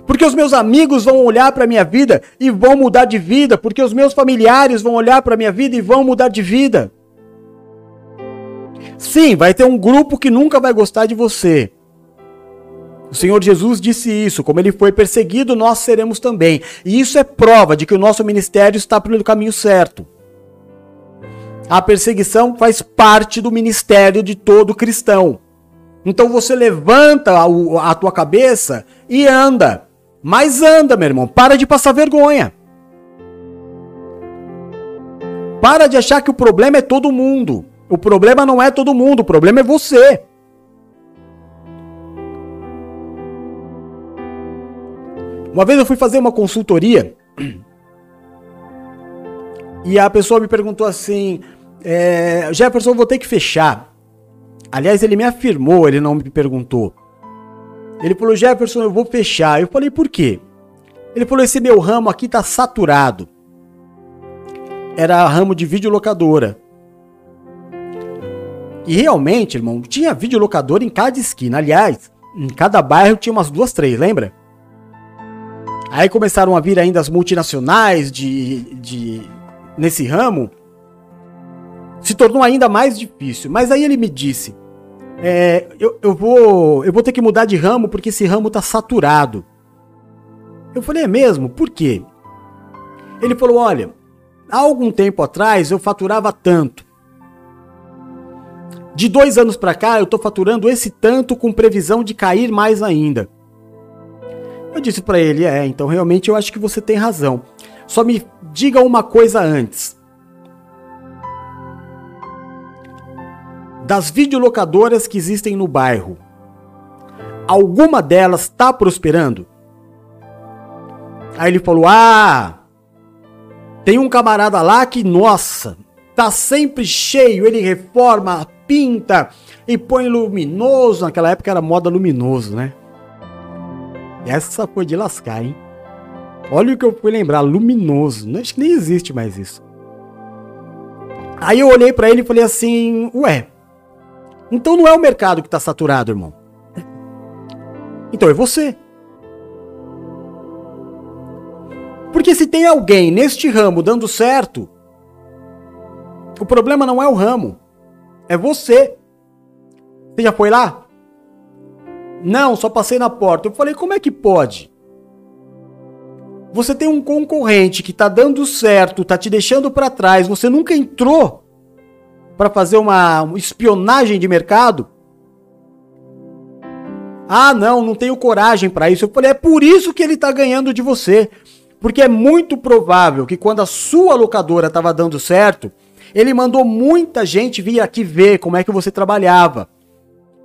Porque os meus amigos vão olhar para minha vida e vão mudar de vida, porque os meus familiares vão olhar para minha vida e vão mudar de vida. Sim, vai ter um grupo que nunca vai gostar de você. O Senhor Jesus disse isso, como ele foi perseguido, nós seremos também. E isso é prova de que o nosso ministério está pelo caminho certo. A perseguição faz parte do ministério de todo cristão. Então você levanta a, a tua cabeça e anda. Mas anda, meu irmão, para de passar vergonha. Para de achar que o problema é todo mundo. O problema não é todo mundo, o problema é você. Uma vez eu fui fazer uma consultoria e a pessoa me perguntou assim: é, Jefferson, vou ter que fechar. Aliás, ele me afirmou, ele não me perguntou. Ele falou, Jefferson, eu vou fechar. Eu falei, por quê? Ele falou, esse meu ramo aqui tá saturado. Era ramo de videolocadora. E realmente, irmão, tinha videolocadora em cada esquina. Aliás, em cada bairro tinha umas duas, três, lembra? Aí começaram a vir ainda as multinacionais de, de nesse ramo. Se tornou ainda mais difícil. Mas aí ele me disse: é, eu, eu, vou, eu vou ter que mudar de ramo porque esse ramo tá saturado. Eu falei, é mesmo? Por quê? Ele falou, olha, há algum tempo atrás eu faturava tanto. De dois anos para cá eu tô faturando esse tanto com previsão de cair mais ainda. Eu disse para ele, é, então realmente eu acho que você tem razão. Só me diga uma coisa antes. Das videolocadoras que existem no bairro, alguma delas está prosperando? Aí ele falou: Ah, tem um camarada lá que, nossa, tá sempre cheio, ele reforma, pinta e põe luminoso. Naquela época era moda luminoso, né? Essa foi de lascar, hein? Olha o que eu fui lembrar, luminoso. Acho que nem existe mais isso. Aí eu olhei para ele e falei assim: Ué, então não é o mercado que tá saturado, irmão. Então é você. Porque se tem alguém neste ramo dando certo, o problema não é o ramo, é você. Você já foi lá? Não, só passei na porta. Eu falei, como é que pode? Você tem um concorrente que tá dando certo, tá te deixando para trás, você nunca entrou para fazer uma espionagem de mercado? Ah, não, não tenho coragem para isso. Eu falei, é por isso que ele tá ganhando de você. Porque é muito provável que quando a sua locadora estava dando certo, ele mandou muita gente vir aqui ver como é que você trabalhava.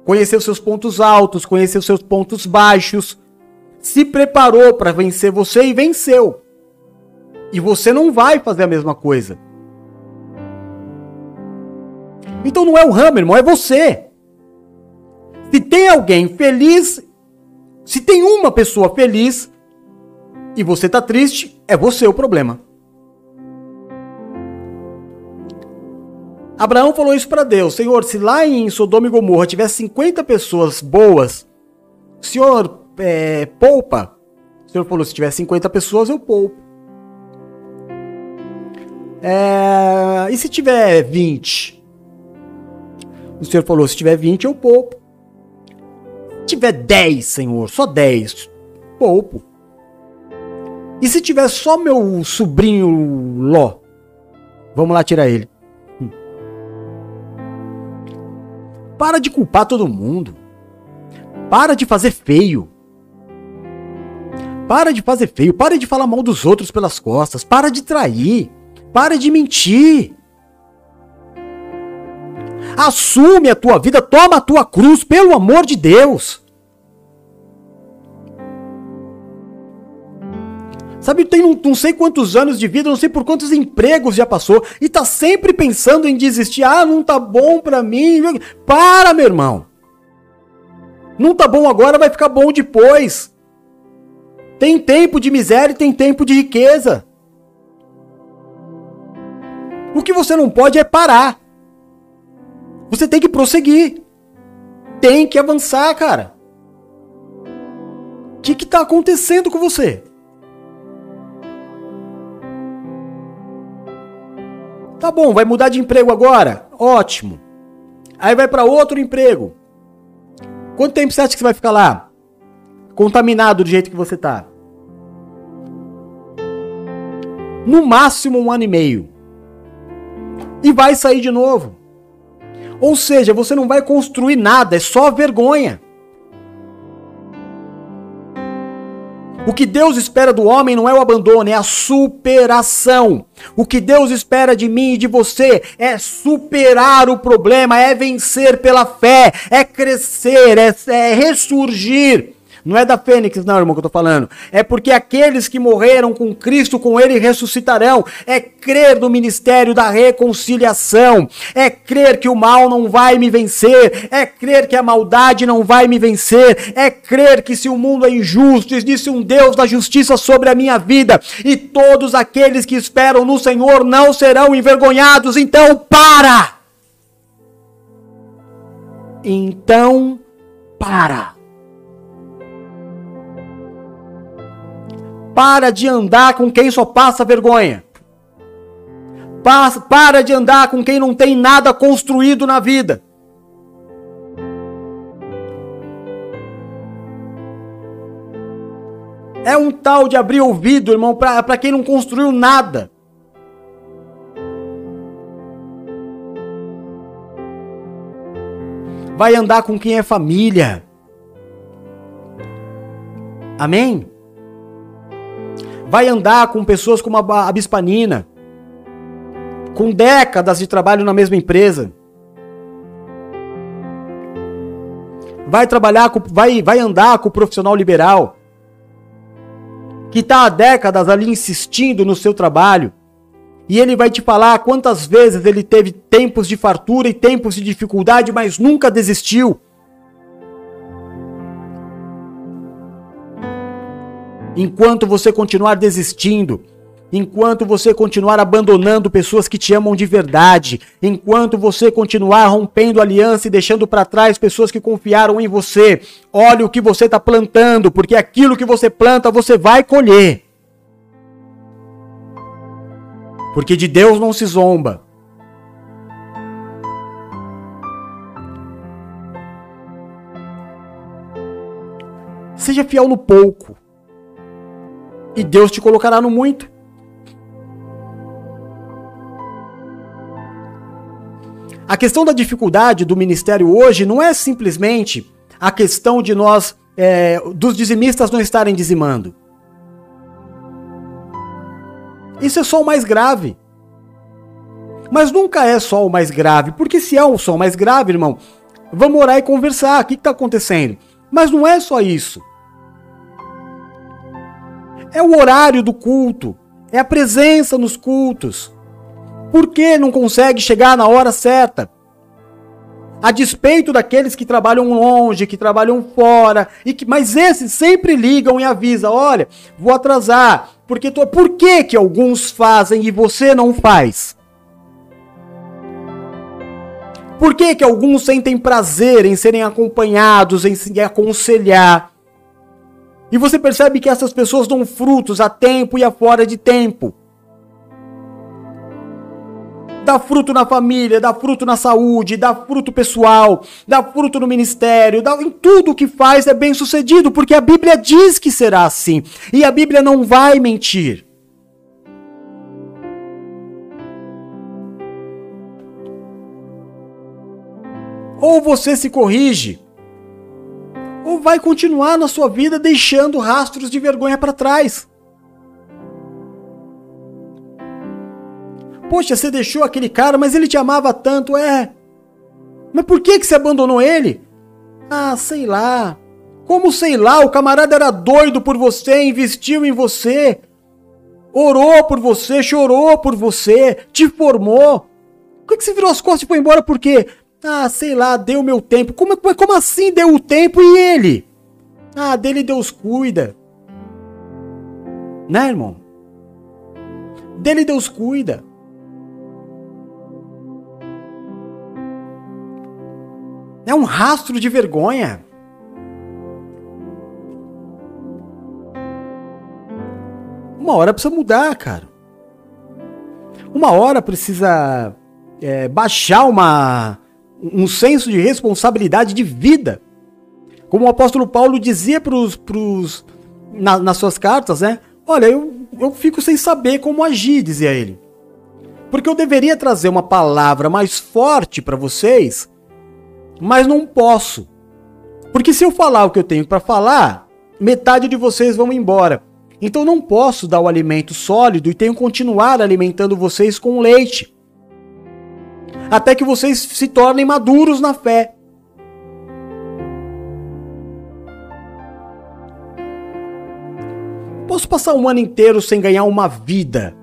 Conhecer os seus pontos altos, conhecer os seus pontos baixos. Se preparou para vencer você e venceu. E você não vai fazer a mesma coisa. Então não é o Hammer, irmão, é você. Se tem alguém feliz, se tem uma pessoa feliz e você tá triste, é você o problema. Abraão falou isso para Deus: Senhor, se lá em Sodoma e Gomorra tivesse 50 pessoas boas, Senhor é, poupa. O Senhor falou: se tiver 50 pessoas, eu poupo. É, e se tiver 20? O Senhor falou: se tiver 20, eu poupo. Se tiver 10, Senhor, só 10, poupo. E se tiver só meu sobrinho Ló? Vamos lá tirar ele. Para de culpar todo mundo. Para de fazer feio. Para de fazer feio. Para de falar mal dos outros pelas costas. Para de trair. Para de mentir. Assume a tua vida. Toma a tua cruz, pelo amor de Deus. Sabe, tem um, não sei quantos anos de vida, não sei por quantos empregos já passou e tá sempre pensando em desistir. Ah, não tá bom pra mim. Para, meu irmão. Não tá bom agora, vai ficar bom depois. Tem tempo de miséria e tem tempo de riqueza. O que você não pode é parar. Você tem que prosseguir. Tem que avançar, cara. O que está acontecendo com você? Tá bom, vai mudar de emprego agora? Ótimo. Aí vai para outro emprego. Quanto tempo você acha que você vai ficar lá? Contaminado do jeito que você tá? No máximo um ano e meio. E vai sair de novo. Ou seja, você não vai construir nada, é só vergonha. O que Deus espera do homem não é o abandono, é a superação. O que Deus espera de mim e de você é superar o problema, é vencer pela fé, é crescer, é, é ressurgir. Não é da Fênix, não, irmão, que eu tô falando. É porque aqueles que morreram com Cristo, com Ele ressuscitarão. É crer no ministério da reconciliação. É crer que o mal não vai me vencer. É crer que a maldade não vai me vencer. É crer que se o mundo é injusto, existe um Deus da justiça sobre a minha vida. E todos aqueles que esperam no Senhor não serão envergonhados. Então, para! Então, para! Para de andar com quem só passa vergonha. Para de andar com quem não tem nada construído na vida. É um tal de abrir ouvido, irmão, para quem não construiu nada. Vai andar com quem é família. Amém? Vai andar com pessoas como a Bispanina, com décadas de trabalho na mesma empresa. Vai trabalhar com, vai, vai andar com o profissional liberal. que está há décadas ali insistindo no seu trabalho. E ele vai te falar quantas vezes ele teve tempos de fartura e tempos de dificuldade, mas nunca desistiu. Enquanto você continuar desistindo, enquanto você continuar abandonando pessoas que te amam de verdade, enquanto você continuar rompendo aliança e deixando para trás pessoas que confiaram em você, olhe o que você está plantando, porque aquilo que você planta você vai colher. Porque de Deus não se zomba. Seja fiel no pouco. E Deus te colocará no muito. A questão da dificuldade do ministério hoje não é simplesmente a questão de nós, é, dos dizimistas não estarem dizimando. Isso é só o mais grave. Mas nunca é só o mais grave, porque se é o só o mais grave, irmão, vamos orar e conversar. O que está acontecendo? Mas não é só isso. É o horário do culto, é a presença nos cultos. Por que não consegue chegar na hora certa? A despeito daqueles que trabalham longe, que trabalham fora, e que, mas esses sempre ligam e avisam: olha, vou atrasar. Porque tô, por que, que alguns fazem e você não faz? Por que, que alguns sentem prazer em serem acompanhados, em se aconselhar? E você percebe que essas pessoas dão frutos a tempo e a fora de tempo. Dá fruto na família, dá fruto na saúde, dá fruto pessoal, dá fruto no ministério, dá em tudo que faz é bem sucedido, porque a Bíblia diz que será assim. E a Bíblia não vai mentir. Ou você se corrige, ou vai continuar na sua vida deixando rastros de vergonha para trás. Poxa, você deixou aquele cara, mas ele te amava tanto, é. Mas por que que você abandonou ele? Ah, sei lá. Como sei lá, o camarada era doido por você, investiu em você, orou por você, chorou por você, te formou. Por que, que você virou as costas e foi embora? Por quê? Ah, sei lá, deu meu tempo. Como, como assim deu o tempo e ele? Ah, dele Deus cuida. Né, irmão? Dele Deus cuida. É um rastro de vergonha. Uma hora precisa mudar, cara. Uma hora precisa é, baixar uma, um senso de responsabilidade de vida. Como o apóstolo Paulo dizia pros, pros, na, nas suas cartas, né? Olha, eu, eu fico sem saber como agir, dizia ele. Porque eu deveria trazer uma palavra mais forte para vocês, mas não posso. Porque se eu falar o que eu tenho para falar, metade de vocês vão embora. Então não posso dar o alimento sólido e tenho que continuar alimentando vocês com leite até que vocês se tornem maduros na fé. Posso passar um ano inteiro sem ganhar uma vida.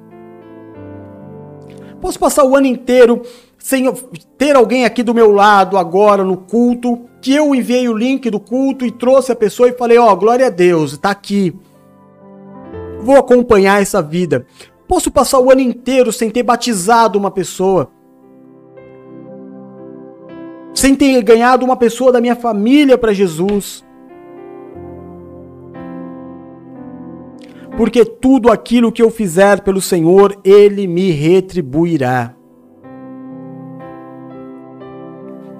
Posso passar o ano inteiro sem ter alguém aqui do meu lado agora no culto, que eu enviei o link do culto e trouxe a pessoa e falei: Ó, oh, glória a Deus, tá aqui. Vou acompanhar essa vida. Posso passar o ano inteiro sem ter batizado uma pessoa sem ter ganhado uma pessoa da minha família para Jesus. Porque tudo aquilo que eu fizer pelo Senhor, Ele me retribuirá.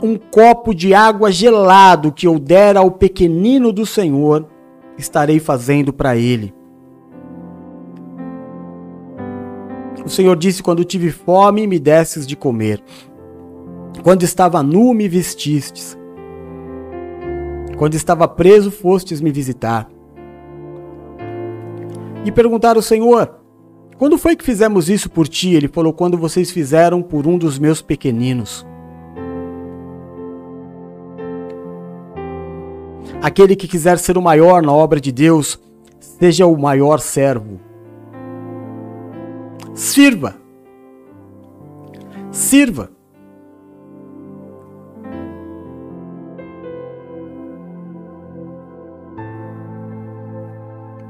Um copo de água gelado que eu der ao pequenino do Senhor, estarei fazendo para Ele. O Senhor disse: Quando tive fome, me desses de comer. Quando estava nu, me vestistes. Quando estava preso, fostes me visitar. E perguntaram ao Senhor: Quando foi que fizemos isso por ti? Ele falou: Quando vocês fizeram por um dos meus pequeninos. Aquele que quiser ser o maior na obra de Deus, Seja o maior servo. Sirva. Sirva.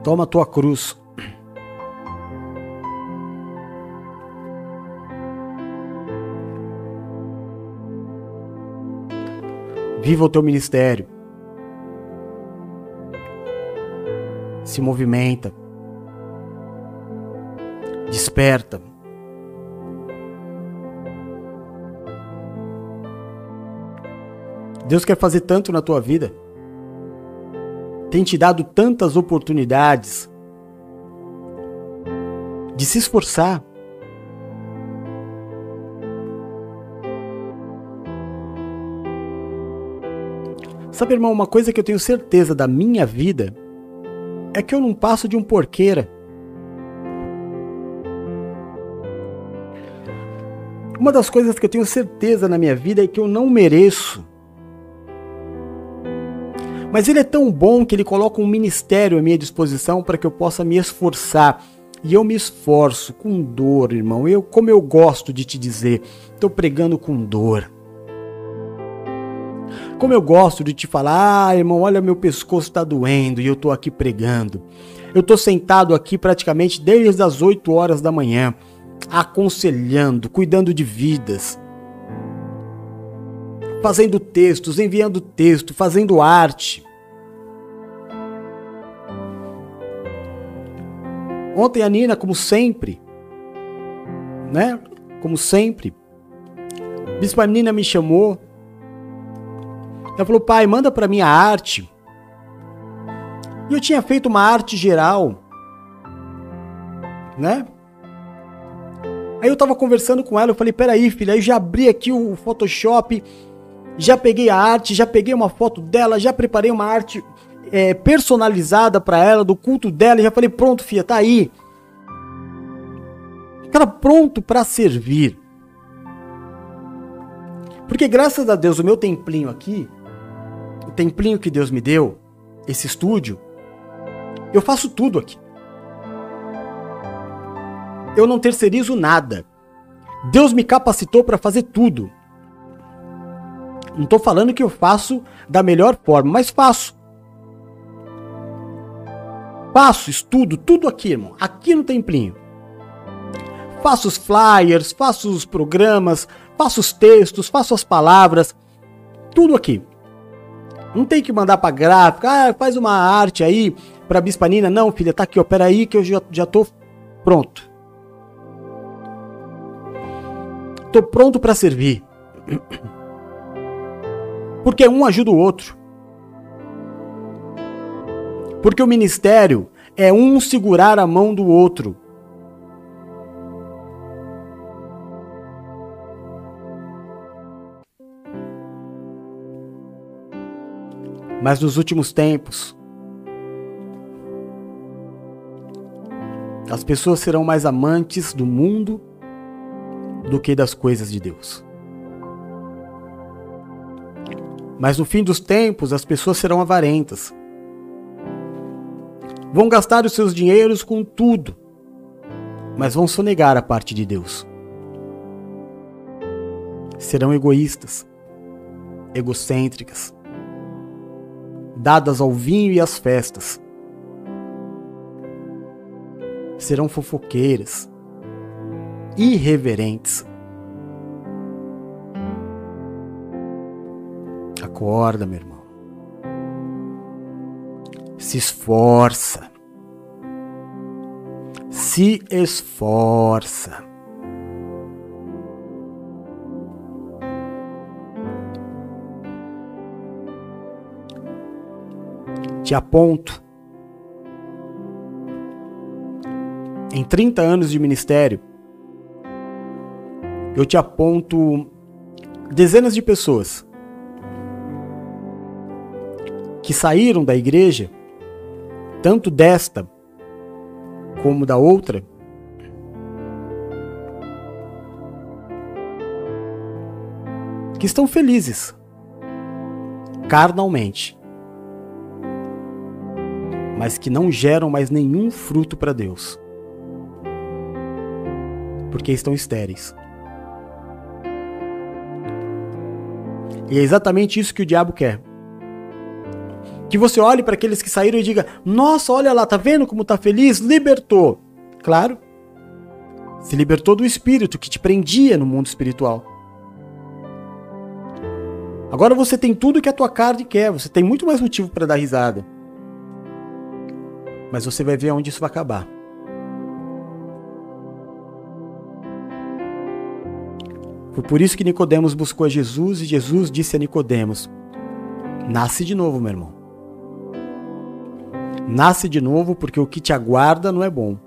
Toma tua cruz. Viva o teu ministério. Se movimenta. Desperta. Deus quer fazer tanto na tua vida. Tem te dado tantas oportunidades de se esforçar. Sabe, irmão, uma coisa que eu tenho certeza da minha vida é que eu não passo de um porqueira. Uma das coisas que eu tenho certeza na minha vida é que eu não mereço. Mas ele é tão bom que ele coloca um ministério à minha disposição para que eu possa me esforçar. E eu me esforço com dor, irmão. Eu, como eu gosto de te dizer, estou pregando com dor. Como eu gosto de te falar, ah, irmão, olha, meu pescoço está doendo e eu estou aqui pregando. Eu estou sentado aqui praticamente desde as 8 horas da manhã, aconselhando, cuidando de vidas, fazendo textos, enviando texto, fazendo arte. Ontem a Nina, como sempre, né? Como sempre, Bispa Nina me chamou ela falou, pai, manda para mim a arte. E eu tinha feito uma arte geral, né? Aí eu tava conversando com ela, eu falei, peraí, filha, aí já abri aqui o Photoshop, já peguei a arte, já peguei uma foto dela, já preparei uma arte é, personalizada para ela, do culto dela, e já falei, pronto, filha, tá aí. Cara, pronto para servir. Porque graças a Deus o meu templinho aqui, o templinho que Deus me deu, esse estúdio, eu faço tudo aqui. Eu não terceirizo nada. Deus me capacitou para fazer tudo. Não estou falando que eu faço da melhor forma, mas faço. Faço, estudo, tudo aqui, irmão. Aqui no templinho. Faço os flyers, faço os programas, faço os textos, faço as palavras. Tudo aqui. Não tem que mandar pra gráfica, ah, faz uma arte aí pra Bispanina. Não, filha, tá aqui, ó, peraí que eu já, já tô pronto. Tô pronto para servir. Porque um ajuda o outro. Porque o ministério é um segurar a mão do outro. Mas nos últimos tempos, as pessoas serão mais amantes do mundo do que das coisas de Deus. Mas no fim dos tempos, as pessoas serão avarentas. Vão gastar os seus dinheiros com tudo, mas vão sonegar a parte de Deus. Serão egoístas, egocêntricas, dadas ao vinho e às festas. Serão fofoqueiras, irreverentes. Acorda, meu irmão. Se esforça. Se esforça. te aponto. Em 30 anos de ministério, eu te aponto dezenas de pessoas que saíram da igreja, tanto desta como da outra, que estão felizes carnalmente mas que não geram mais nenhum fruto para Deus. Porque estão estéreis. E é exatamente isso que o diabo quer. Que você olhe para aqueles que saíram e diga: Nossa, olha lá, tá vendo como tá feliz? Libertou. Claro. Se libertou do espírito que te prendia no mundo espiritual. Agora você tem tudo que a tua carne quer, você tem muito mais motivo para dar risada. Mas você vai ver onde isso vai acabar. Foi por isso que Nicodemos buscou a Jesus e Jesus disse a Nicodemos: Nasce de novo, meu irmão. Nasce de novo porque o que te aguarda não é bom.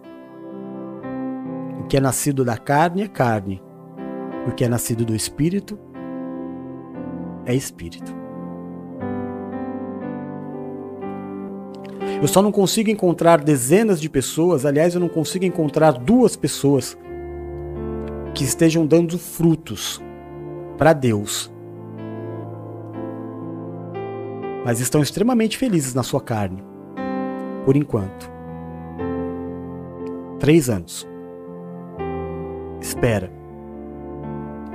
O que é nascido da carne é carne. O que é nascido do espírito é espírito. Eu só não consigo encontrar dezenas de pessoas, aliás, eu não consigo encontrar duas pessoas que estejam dando frutos para Deus, mas estão extremamente felizes na sua carne por enquanto. Três anos. Espera.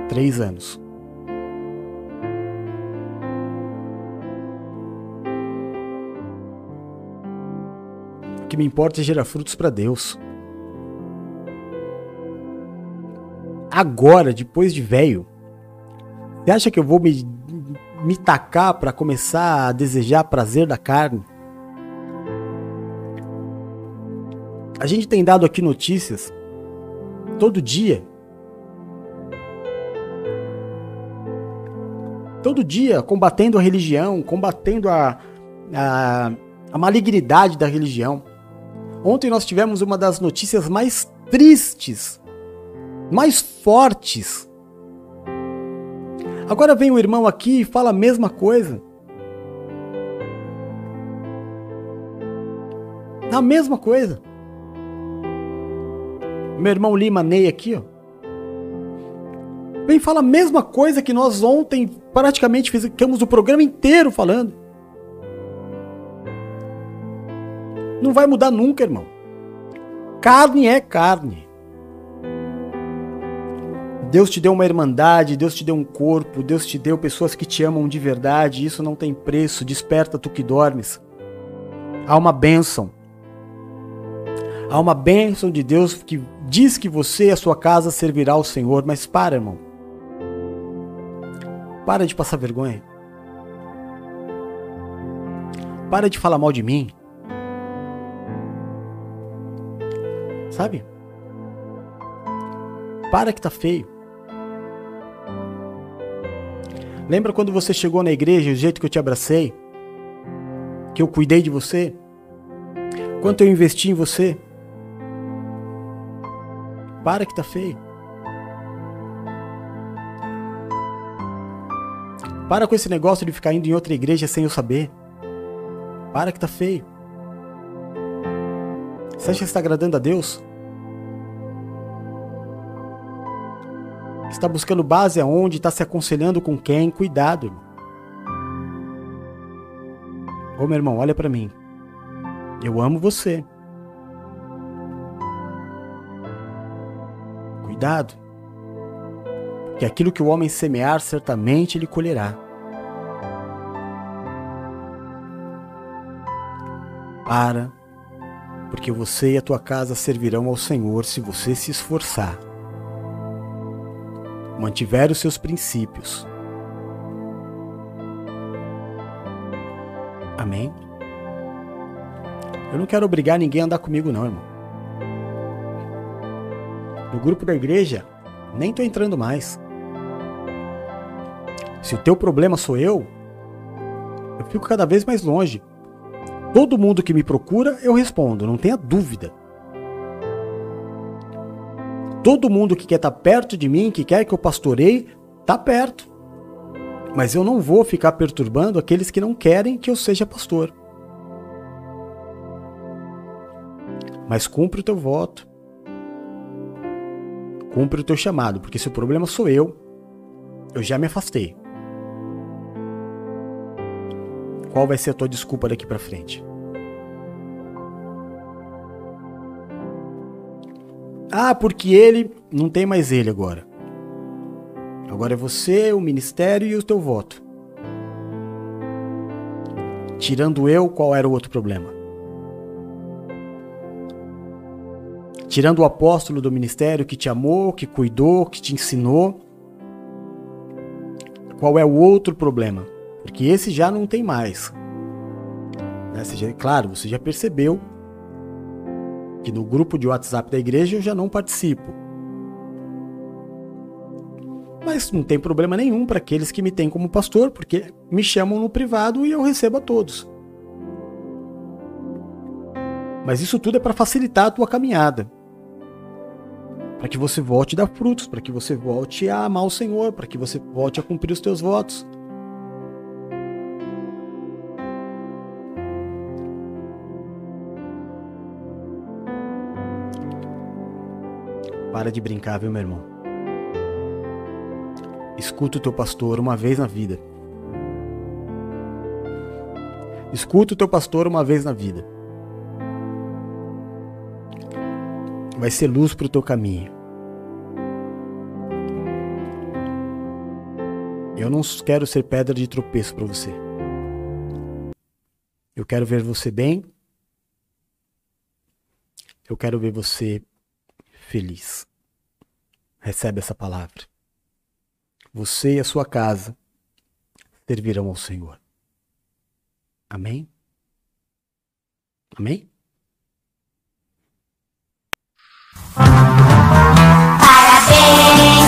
Três anos. O que me importa é gerar frutos para Deus. Agora, depois de velho, você acha que eu vou me, me tacar para começar a desejar prazer da carne? A gente tem dado aqui notícias todo dia. Todo dia combatendo a religião, combatendo a, a, a malignidade da religião. Ontem nós tivemos uma das notícias mais tristes, mais fortes. Agora vem o irmão aqui e fala a mesma coisa. A mesma coisa. Meu irmão Lima Ney aqui, ó. Vem fala a mesma coisa que nós ontem praticamente ficamos o programa inteiro falando. Não vai mudar nunca, irmão. Carne é carne. Deus te deu uma irmandade, Deus te deu um corpo, Deus te deu pessoas que te amam de verdade, isso não tem preço, desperta tu que dormes. Há uma bênção. Há uma bênção de Deus que diz que você e a sua casa servirá ao Senhor, mas para, irmão. Para de passar vergonha. Para de falar mal de mim. Sabe? Para que tá feio. Lembra quando você chegou na igreja, o jeito que eu te abracei? Que eu cuidei de você? Quanto eu investi em você? Para que tá feio. Para com esse negócio de ficar indo em outra igreja sem eu saber. Para que tá feio. Você acha que está agradando a Deus? Está buscando base aonde? Está se aconselhando com quem? Cuidado. Ô meu irmão, olha para mim. Eu amo você. Cuidado, que aquilo que o homem semear, certamente ele colherá. Para, porque você e a tua casa servirão ao Senhor se você se esforçar. Mantiver os seus princípios. Amém? Eu não quero obrigar ninguém a andar comigo, não, irmão. No grupo da igreja, nem tô entrando mais. Se o teu problema sou eu, eu fico cada vez mais longe. Todo mundo que me procura, eu respondo, não tenha dúvida. Todo mundo que quer estar tá perto de mim, que quer que eu pastoreie, tá perto. Mas eu não vou ficar perturbando aqueles que não querem que eu seja pastor. Mas cumpre o teu voto cumpre o teu chamado, porque se o problema sou eu, eu já me afastei. Qual vai ser a tua desculpa daqui para frente? Ah, porque ele não tem mais ele agora. Agora é você, o ministério e o teu voto. Tirando eu, qual era o outro problema? Tirando o apóstolo do ministério que te amou, que cuidou, que te ensinou, qual é o outro problema? Porque esse já não tem mais. Né? Claro, você já percebeu que no grupo de WhatsApp da igreja eu já não participo. Mas não tem problema nenhum para aqueles que me têm como pastor, porque me chamam no privado e eu recebo a todos. Mas isso tudo é para facilitar a tua caminhada. Para que você volte a dar frutos, para que você volte a amar o Senhor, para que você volte a cumprir os teus votos. Para de brincar, viu, meu irmão? Escuta o teu pastor uma vez na vida. Escuta o teu pastor uma vez na vida. Vai ser luz para o teu caminho. Eu não quero ser pedra de tropeço para você. Eu quero ver você bem. Eu quero ver você feliz. Recebe essa palavra. Você e a sua casa servirão ao Senhor. Amém? Amém?
Parabéns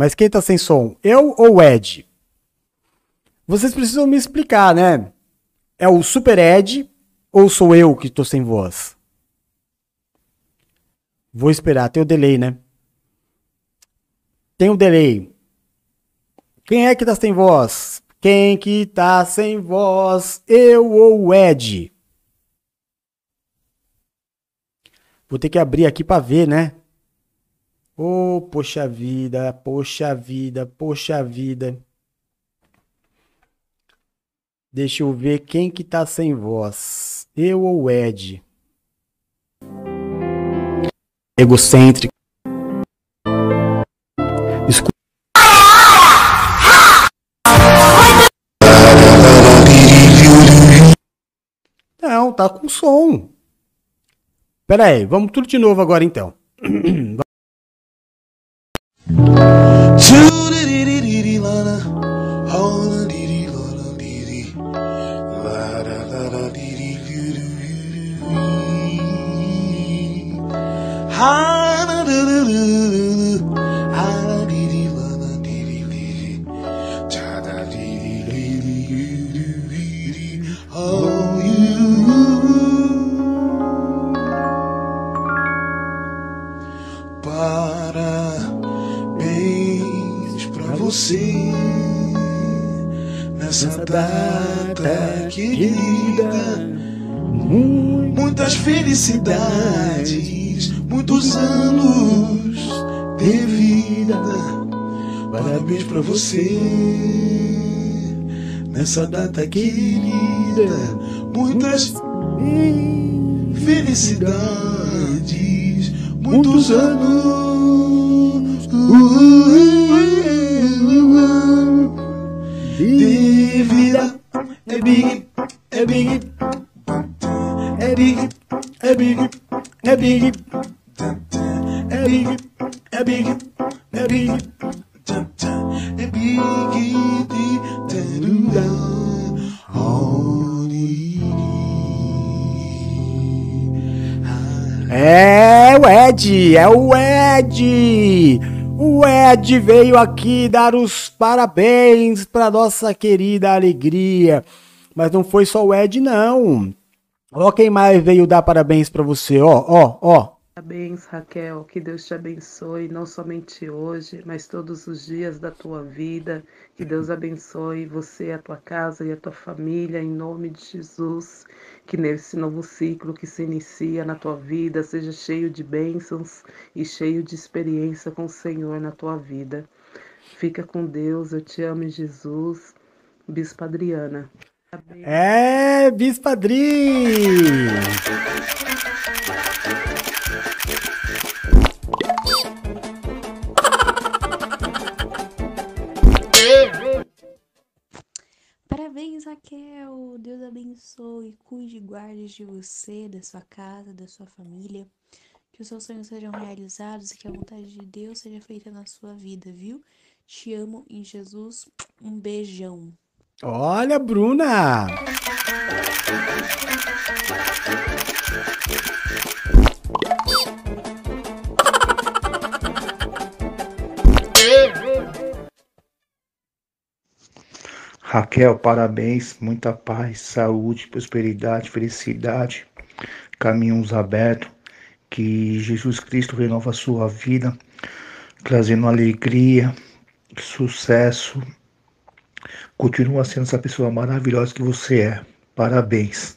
mas quem tá sem som? Eu ou o Ed? Vocês precisam me explicar, né? É o Super Ed ou sou eu que tô sem voz? Vou esperar, tem o delay, né? Tem o delay. Quem é que tá sem voz? Quem que tá sem voz? Eu ou o Ed? Vou ter que abrir aqui pra ver, né? Oh, poxa vida, poxa vida, poxa vida. Deixa eu ver quem que tá sem voz. Eu ou Ed? Egocêntrico. Não, tá com som. Pera aí, vamos tudo de novo agora então.
Parabéns pra você nessa data querida. Muitas felicidades, muitos anos de vida. Parabéns pra você nessa data querida. Muitas felicidades, muitos anos de vida. É big, é big, é big, é big, é big, big, é big, é big. É
o Ed, é o Ed. O Ed veio aqui dar os parabéns para nossa querida alegria. Mas não foi só o Ed não. Ó quem mais veio dar parabéns para você, ó, ó, ó.
Parabéns, Raquel. Que Deus te abençoe, não somente hoje, mas todos os dias da tua vida. Que Deus abençoe você, a tua casa e a tua família, em nome de Jesus. Que nesse novo ciclo que se inicia na tua vida seja cheio de bênçãos e cheio de experiência com o Senhor na tua vida. Fica com Deus, eu te amo Jesus. Bispa Adriana.
É, Bispa Adri.
Parabéns, Raquel! Deus abençoe, cuide e guarde de você, da sua casa, da sua família. Que os seus sonhos sejam realizados e que a vontade de Deus seja feita na sua vida, viu? Te amo em Jesus. Um beijão.
Olha, Bruna.
Raquel, parabéns, muita paz, saúde, prosperidade, felicidade, caminhos abertos, que Jesus Cristo renova a sua vida, trazendo alegria, sucesso. Continua sendo essa pessoa maravilhosa que você é. Parabéns.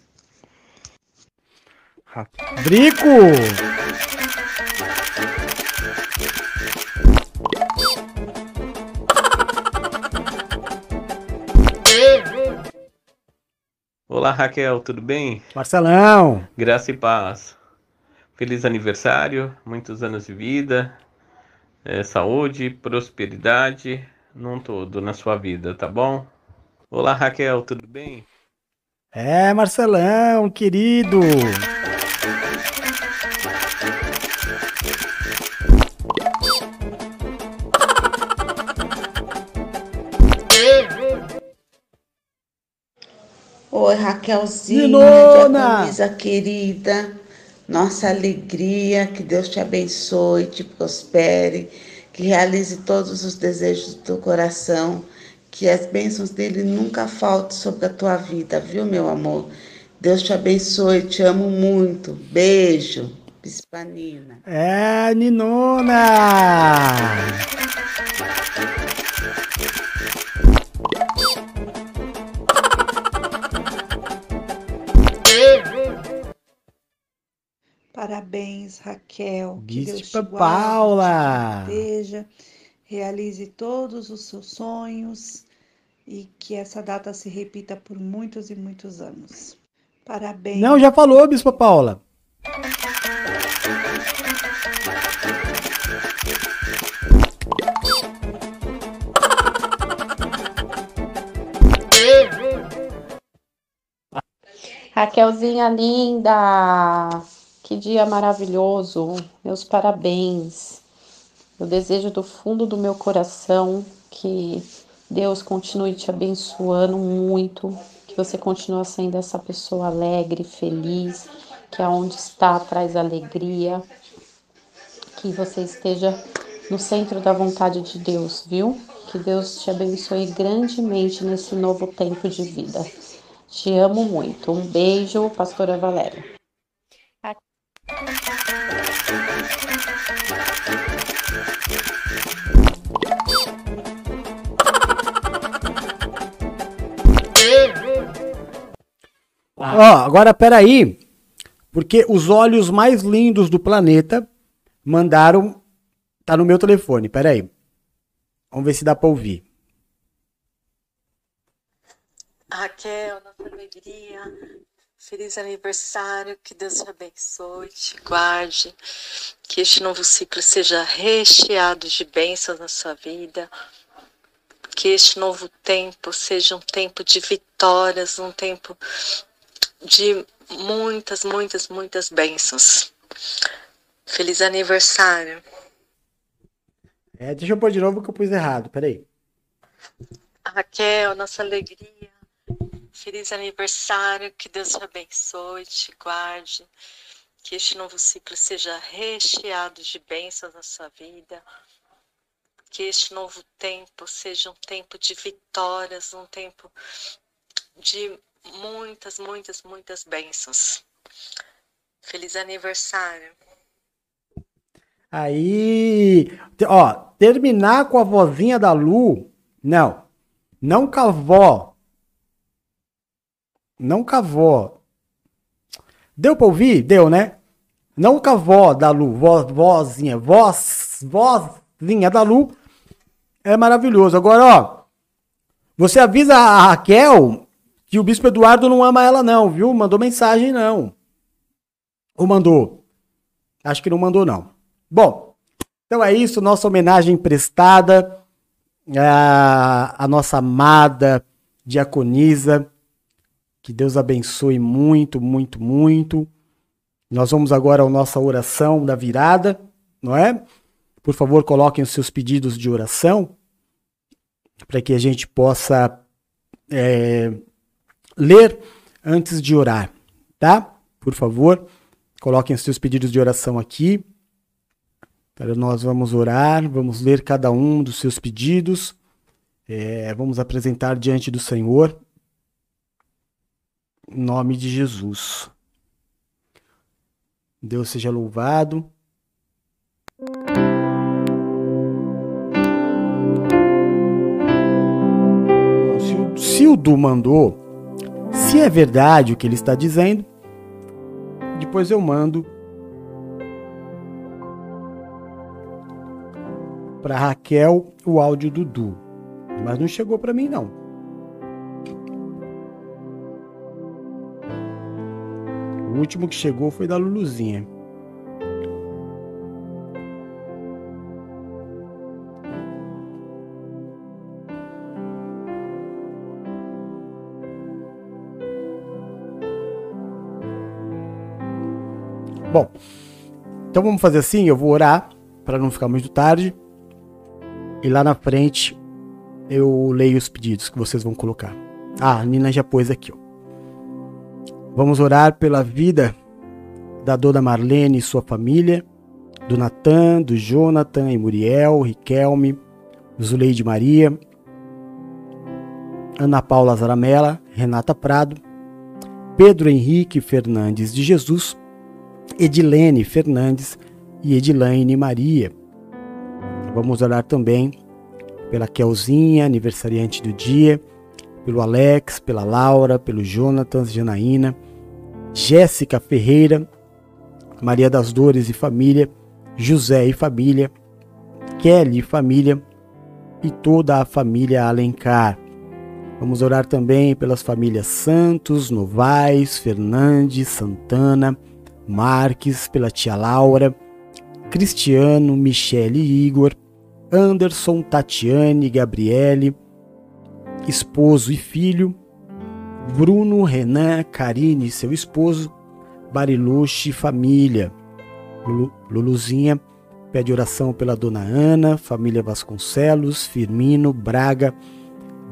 Ra-
Drico.
Olá Raquel, tudo bem?
Marcelão.
Graça e paz. Feliz aniversário, muitos anos de vida, eh, saúde, prosperidade, num todo na sua vida, tá bom? Olá Raquel, tudo bem?
É, Marcelão, querido.
Oi, Raquelzinha! Diaconisa querida, nossa alegria, que Deus te abençoe, te prospere, que realize todos os desejos do teu coração, que as bênçãos dele nunca faltem sobre a tua vida, viu, meu amor? Deus te abençoe, te amo muito. Beijo, Bispanina.
É, Ninona.
Parabéns, Raquel. Que Deus te
Bispa
guarde,
Paula.
te proteja, realize todos os seus sonhos e que essa data se repita por muitos e muitos anos. Parabéns.
Não, já falou, Bispa Paula.
Raquelzinha linda, que dia maravilhoso. Meus parabéns. Eu desejo do fundo do meu coração que Deus continue te abençoando muito, que você continue sendo essa pessoa alegre, feliz, que aonde está traz alegria, que você esteja no centro da vontade de Deus, viu? Que Deus te abençoe grandemente nesse novo tempo de vida. Te amo muito. Um beijo, pastora Valéria.
Ó, agora peraí, porque os olhos mais lindos do planeta mandaram. Tá no meu telefone, peraí. Vamos ver se dá pra ouvir.
Raquel, nossa alegria, feliz aniversário, que Deus te abençoe, te guarde, que este novo ciclo seja recheado de bênçãos na sua vida, que este novo tempo seja um tempo de vitórias, um tempo de muitas, muitas, muitas bênçãos. Feliz aniversário.
É, deixa eu pôr de novo que eu pus errado, peraí.
Raquel, nossa alegria. Feliz aniversário, que Deus te abençoe, te guarde, que este novo ciclo seja recheado de bênçãos na sua vida, que este novo tempo seja um tempo de vitórias, um tempo de muitas, muitas, muitas bênçãos. Feliz aniversário.
Aí, ó, terminar com a vozinha da Lu, não. Não com a vó. Não com a vó. Deu pra ouvir? Deu, né? Não com a vó da Lu, vo, vozinha, voz, vozinha da Lu. É maravilhoso. Agora, ó, você avisa a Raquel que o Bispo Eduardo não ama ela não, viu? Mandou mensagem não. Ou mandou? Acho que não mandou não. Bom, então é isso, nossa homenagem prestada à, à nossa amada diaconisa. Que Deus abençoe muito, muito, muito. Nós vamos agora à nossa oração da virada, não é? Por favor, coloquem os seus pedidos de oração para que a gente possa é, ler antes de orar, tá? Por favor, coloquem os seus pedidos de oração aqui. Nós vamos orar, vamos ler cada um dos seus pedidos, é, vamos apresentar diante do Senhor, em nome de Jesus. Deus seja louvado. Se o, Du mandou, se é verdade o que ele está dizendo, depois eu mando para Raquel o áudio do Du. Mas não chegou para mim não. O último que chegou foi da Luluzinha. Bom, então vamos fazer assim, eu vou orar para não ficar muito tarde. E lá na frente eu leio os pedidos que vocês vão colocar. Ah, a Nina já pôs aqui, ó. Vamos orar pela vida da dona Marlene e sua família, do Natan, do Jonathan e Muriel, Riquelme, Zuleide Maria, Ana Paula Zaramella, Renata Prado, Pedro Henrique Fernandes de Jesus, Edilene Fernandes e Edilaine Maria. Vamos orar também pela Kelzinha, aniversariante do dia, pelo Alex, pela Laura, pelo Jonathan, Janaína, Jéssica Ferreira, Maria das Dores e família, José e família, Kelly e família e toda a família Alencar. Vamos orar também pelas famílias Santos, Novaes, Fernandes, Santana, Marques, pela tia Laura, Cristiano, Michele e Igor, Anderson, Tatiane, Gabriele, esposo e filho, Bruno, Renan, Karine, seu esposo, Bariluche família. Lulu, Luluzinha pede oração pela dona Ana, família Vasconcelos, Firmino, Braga,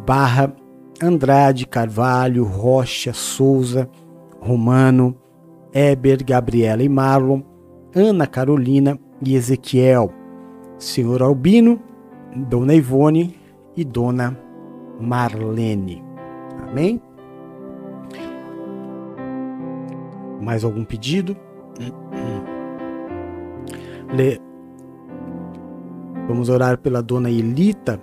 Barra, Andrade, Carvalho, Rocha, Souza, Romano, Eber, Gabriela e Marlon, Ana Carolina e Ezequiel, Senhor Albino, Dona Ivone e Dona Marlene. Amém? Mais algum pedido? Le... Vamos orar pela Dona Elita,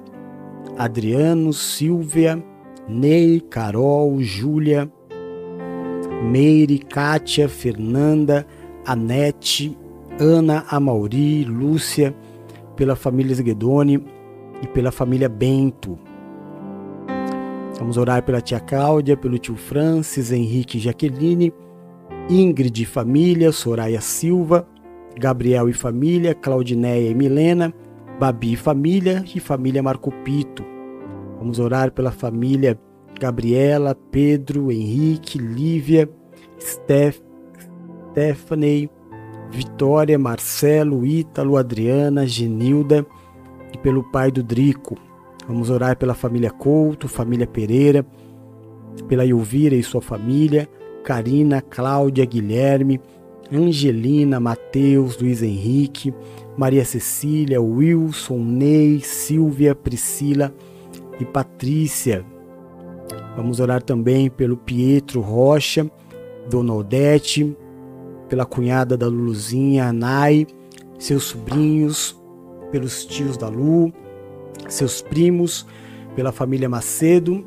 Adriano, Silvia, Ney, Carol, Júlia, Meire, Kátia, Fernanda, Anete, Ana, Amauri, Lúcia, pela família Zguedoni e pela família Bento. Vamos orar pela tia Cláudia, pelo tio Francis, Henrique Jaqueline, Ingrid e família, Soraya Silva, Gabriel e família, Claudinéia e Milena, Babi e família e família Marco Pito. Vamos orar pela família Gabriela, Pedro, Henrique, Lívia, Steph, Stephanie, Vitória, Marcelo, Ítalo, Adriana, Genilda e pelo pai do Drico. Vamos orar pela família Couto, família Pereira, pela Elvira e sua família, Karina, Cláudia, Guilherme, Angelina, Mateus, Luiz Henrique, Maria Cecília, Wilson, Ney, Silvia, Priscila e Patrícia. Vamos orar também pelo Pietro Rocha, Dona Odete, pela cunhada da Luluzinha, Anai, seus sobrinhos, pelos tios da Lu, seus primos, pela família Macedo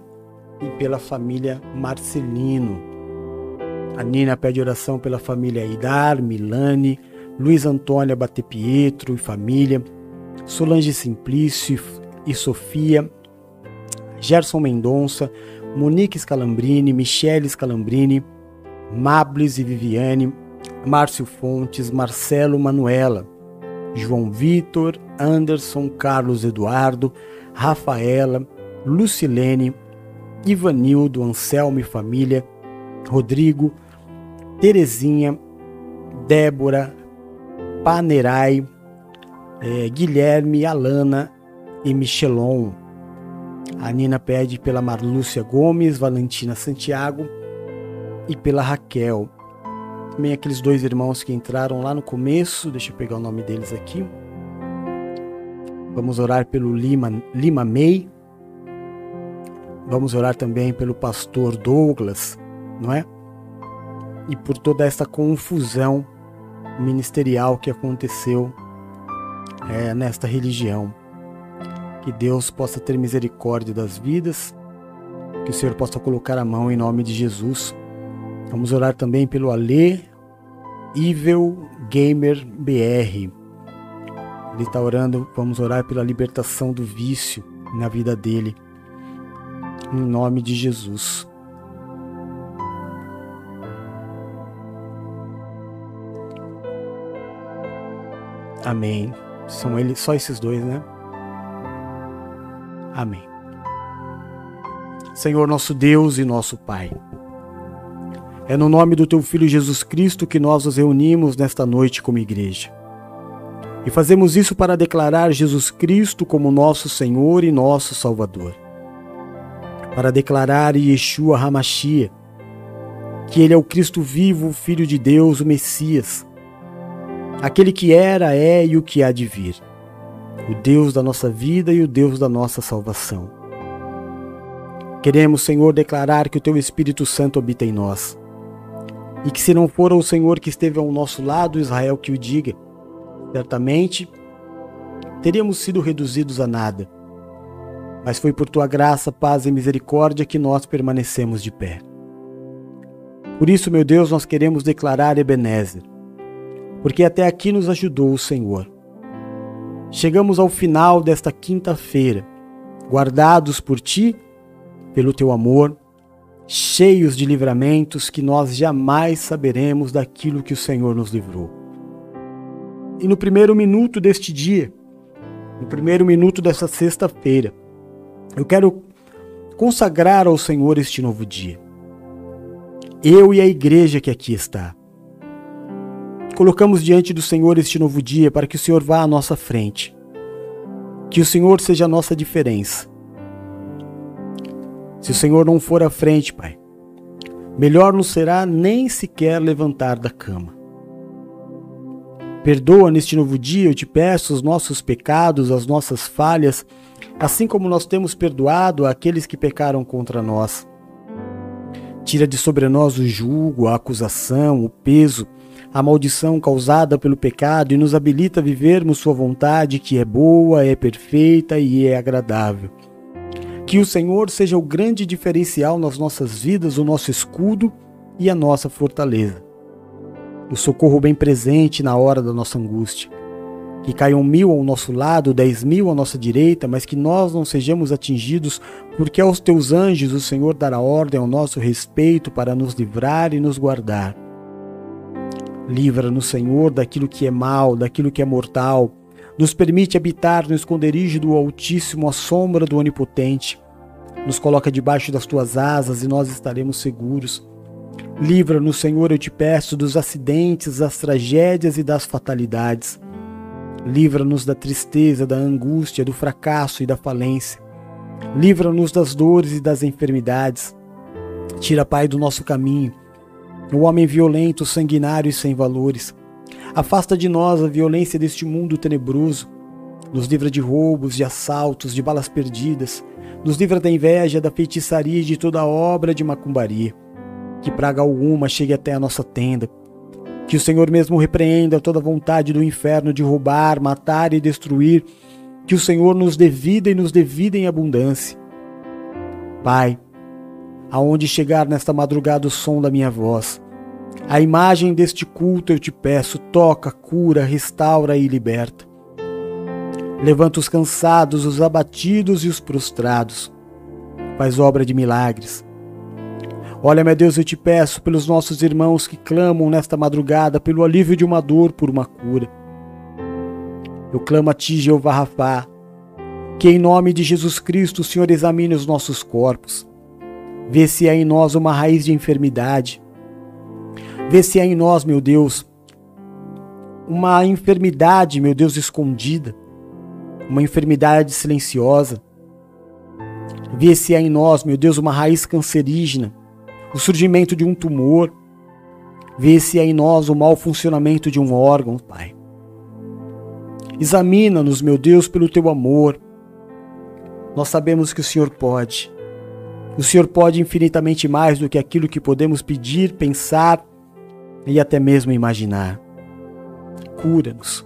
e pela família Marcelino. A Nina pede oração pela família Idar, Milane, Luiz Antônio Batepietro e família, Solange Simplício e Sofia, Gerson Mendonça, Monique Scalambrini, Michele Scalambrini, Mables e Viviane, Márcio Fontes, Marcelo Manuela, João Vitor, Anderson, Carlos Eduardo, Rafaela, Lucilene, Ivanildo, Anselmo e família, Rodrigo, Terezinha, Débora, Panerai, é, Guilherme, Alana e Michelon. A Nina pede pela Marlúcia Gomes, Valentina Santiago e pela Raquel. Também aqueles dois irmãos que entraram lá no começo, deixa eu pegar o nome deles aqui. Vamos orar pelo Lima, Lima May. Vamos orar também pelo pastor Douglas, não é? E por toda essa confusão ministerial que aconteceu é, nesta religião. Que Deus possa ter misericórdia das vidas, que o Senhor possa colocar a mão em nome de Jesus. Vamos orar também pelo Alê Evil Gamer BR. Ele está orando, vamos orar pela libertação do vício na vida dele. Em nome de Jesus. Amém. São eles, só esses dois, né? Amém. Senhor nosso Deus e nosso Pai. É no nome do teu filho Jesus Cristo que nós nos reunimos nesta noite como igreja. E fazemos isso para declarar Jesus Cristo como nosso Senhor e nosso Salvador. Para declarar Yeshua Hamashia, que ele é o Cristo vivo, o Filho de Deus, o Messias, aquele que era, é e o que há de vir, o Deus da nossa vida e o Deus da nossa salvação. Queremos, Senhor, declarar que o Teu Espírito Santo habita em nós. E que se não for o Senhor que esteve ao nosso lado, Israel que o diga, certamente teríamos sido reduzidos a nada. Mas foi por tua graça, paz e misericórdia que nós permanecemos de pé. Por isso, meu Deus, nós queremos declarar Ebenezer, porque até aqui nos ajudou o Senhor. Chegamos ao final desta quinta-feira, guardados por ti, pelo teu amor, cheios de livramentos que nós jamais saberemos daquilo que o Senhor nos livrou. E no primeiro minuto deste dia, no primeiro minuto dessa sexta-feira, eu quero consagrar ao Senhor este novo dia. Eu e a igreja que aqui está colocamos diante do Senhor este novo dia para que o Senhor vá à nossa frente. Que o Senhor seja a nossa diferença. Se o Senhor não for à frente, Pai, melhor não será nem sequer levantar da cama. Perdoa neste novo dia, eu te peço, os nossos pecados, as nossas falhas, assim como nós temos perdoado aqueles que pecaram contra nós. Tira de sobre nós o julgo, a acusação, o peso, a maldição causada pelo pecado e nos habilita a vivermos Sua vontade, que é boa, é perfeita e é agradável. Que o Senhor seja o grande diferencial nas nossas vidas, o nosso escudo e a nossa fortaleza o socorro bem presente na hora da nossa angústia. Que caiam mil ao nosso lado, dez mil à nossa direita, mas que nós não sejamos atingidos, porque aos teus anjos o Senhor dará ordem ao nosso respeito para nos livrar e nos guardar. Livra-nos, Senhor, daquilo que é mal, daquilo que é mortal. Nos permite habitar no esconderijo do Altíssimo, à sombra do Onipotente. Nos coloca debaixo das tuas asas e nós estaremos seguros. Livra-nos, Senhor, eu te peço, dos acidentes, das tragédias e das fatalidades. Livra-nos da tristeza, da angústia, do fracasso e da falência. Livra-nos das dores e das enfermidades. Tira, Pai, do nosso caminho o homem violento, sanguinário e sem valores. Afasta de nós a violência deste mundo tenebroso. Nos livra de roubos, de assaltos, de balas perdidas. Nos livra da inveja, da feitiçaria e de toda obra de macumbaria que praga alguma chegue até a nossa tenda. Que o Senhor mesmo repreenda toda vontade do inferno de roubar, matar e destruir. Que o Senhor nos dê vida e nos dê vida em abundância. Pai, aonde chegar nesta madrugada o som da minha voz, a imagem deste culto eu te peço, toca, cura, restaura e liberta. Levanta os cansados, os abatidos e os prostrados. Faz obra de milagres Olha, meu Deus, eu te peço pelos nossos irmãos que clamam nesta madrugada pelo alívio de uma dor por uma cura. Eu clamo a ti, Jeová Rafá, que em nome de Jesus Cristo o Senhor examine os nossos corpos. Vê se há em nós uma raiz de enfermidade. Vê se há em nós, meu Deus, uma enfermidade, meu Deus, escondida, uma enfermidade silenciosa. Vê se há em nós, meu Deus, uma raiz cancerígena o surgimento de um tumor, vê se há em nós o mau funcionamento de um órgão, Pai. Examina-nos, meu Deus, pelo teu amor. Nós sabemos que o Senhor pode. O Senhor pode infinitamente mais do que aquilo que podemos pedir, pensar e até mesmo imaginar. Cura-nos.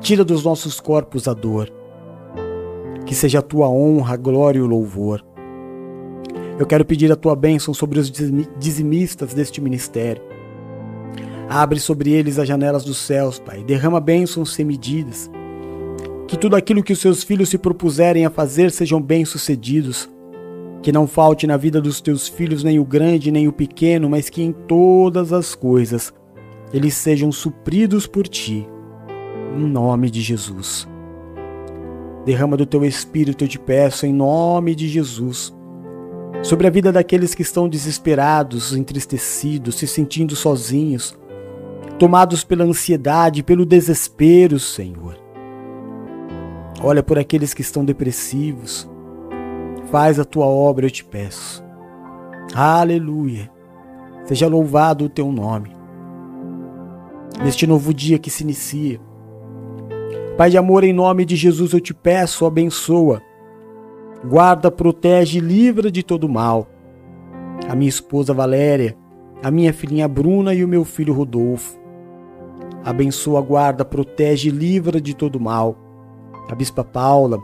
Tira dos nossos corpos a dor. Que seja a tua honra, glória e o louvor. Eu quero pedir a tua bênção sobre os dizimistas deste ministério. Abre sobre eles as janelas dos céus, Pai. Derrama bênçãos sem medidas. Que tudo aquilo que os seus filhos se propuserem a fazer sejam bem-sucedidos. Que não falte na vida dos teus filhos nem o grande nem o pequeno, mas que em todas as coisas eles sejam supridos por ti. Em nome de Jesus. Derrama do teu espírito, eu te peço, em nome de Jesus sobre a vida daqueles que estão desesperados, entristecidos, se sentindo sozinhos, tomados pela ansiedade, pelo desespero, Senhor. Olha por aqueles que estão depressivos. Faz a tua obra, eu te peço. Aleluia. Seja louvado o teu nome. Neste novo dia que se inicia. Pai de amor, em nome de Jesus eu te peço, abençoa Guarda, protege e livra de todo mal. A minha esposa Valéria, a minha filhinha Bruna e o meu filho Rodolfo. Abençoa, guarda, protege e livra de todo mal. A bispa Paula,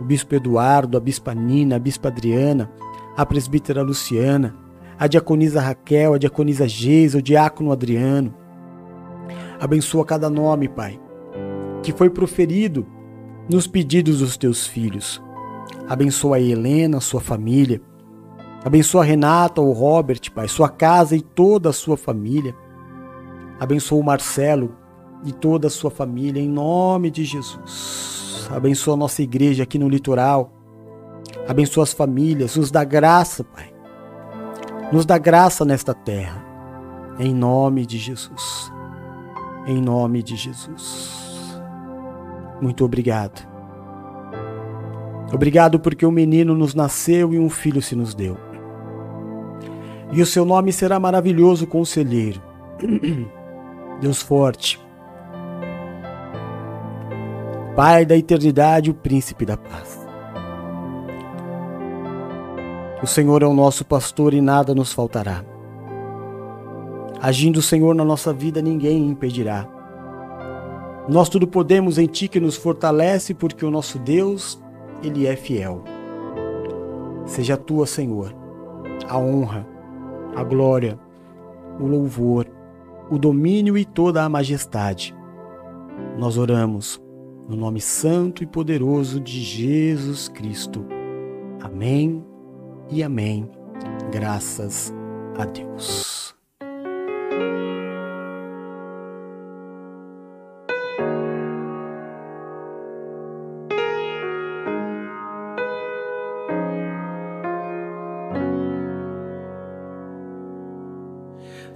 o bispo Eduardo, a bispa Nina, a bispa Adriana, a presbítera Luciana, a diaconisa Raquel, a diaconisa Geisa, o diácono Adriano. Abençoa cada nome, Pai, que foi proferido nos pedidos dos teus filhos. Abençoa a Helena, sua família. Abençoa a Renata, o Robert, Pai, sua casa e toda a sua família. Abençoa o Marcelo e toda a sua família, em nome de Jesus. Abençoa a nossa igreja aqui no litoral. Abençoa as famílias, nos dá graça, Pai. Nos dá graça nesta terra, em nome de Jesus. Em nome de Jesus. Muito obrigado. Obrigado porque um menino nos nasceu e um filho se nos deu. E o seu nome será maravilhoso conselheiro. Deus forte. Pai da eternidade, o príncipe da paz. O Senhor é o nosso pastor e nada nos faltará. Agindo o Senhor na nossa vida, ninguém impedirá. Nós tudo podemos em Ti que nos fortalece, porque o nosso Deus, Ele é fiel. Seja Tua, Senhor, a honra, a glória, o louvor, o domínio e toda a majestade. Nós oramos no nome santo e poderoso de Jesus Cristo. Amém e amém. Graças a Deus.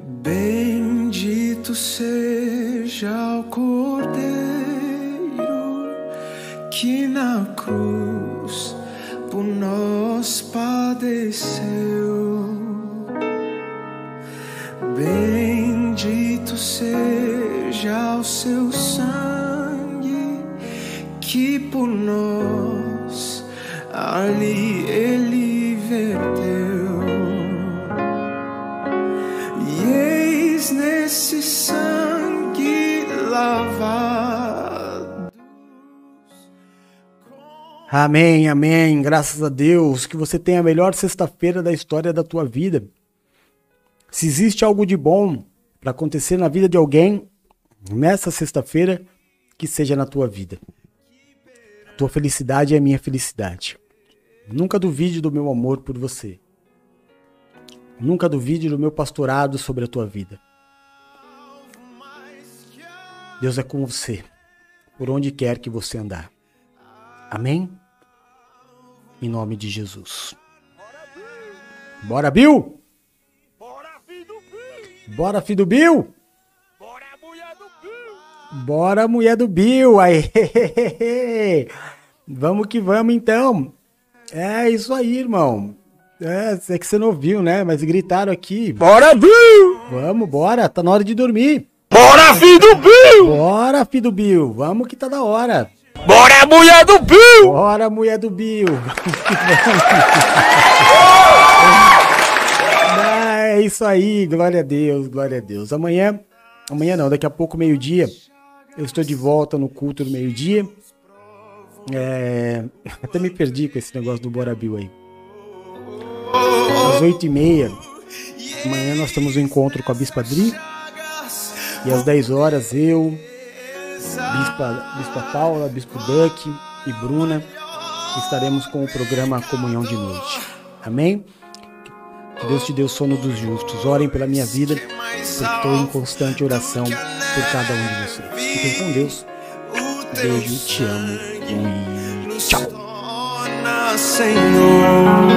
Bendito seja o Cordeiro que na cruz
Amém, amém. Graças a Deus. Que você tenha a melhor sexta-feira da história da tua vida. Se existe algo de bom para acontecer na vida de alguém nessa sexta-feira, que seja na tua vida. A tua felicidade é minha felicidade. Nunca duvide do meu amor por você. Nunca duvide do meu pastorado sobre a tua vida. Deus é com você, por onde quer que você andar. Amém? Em nome de Jesus. Bora, Bill! Bora, filho do Bill! Bora, mulher do Bill! Aí, vamos que vamos então. É isso aí, irmão. É, é que você não ouviu, né? Mas gritaram aqui.
Bora, Bill!
Vamos, bora, tá na hora de dormir.
Bora, filho do Bill!
Bora, filho do Bill, vamos que tá da hora.
Bora, mulher do Bill!
Bora, mulher do Bill. É isso aí, glória a Deus, glória a Deus. Amanhã, amanhã não, daqui a pouco, meio-dia, eu estou de volta no culto do meio-dia. É, até me perdi com esse negócio do Bora Bill aí. Às oito e meia, amanhã nós temos um encontro com a Bispa Dri. E às 10 horas eu, Bispa, Bispa Paula, Bispo Duck e Bruna estaremos com o programa Comunhão de Noite. Amém? Que Deus te dê o sono dos justos. Orem pela minha vida, estou em constante oração por cada um de vocês. Fiquem com Deus. Beijo, te amo e tchau.
Senhor.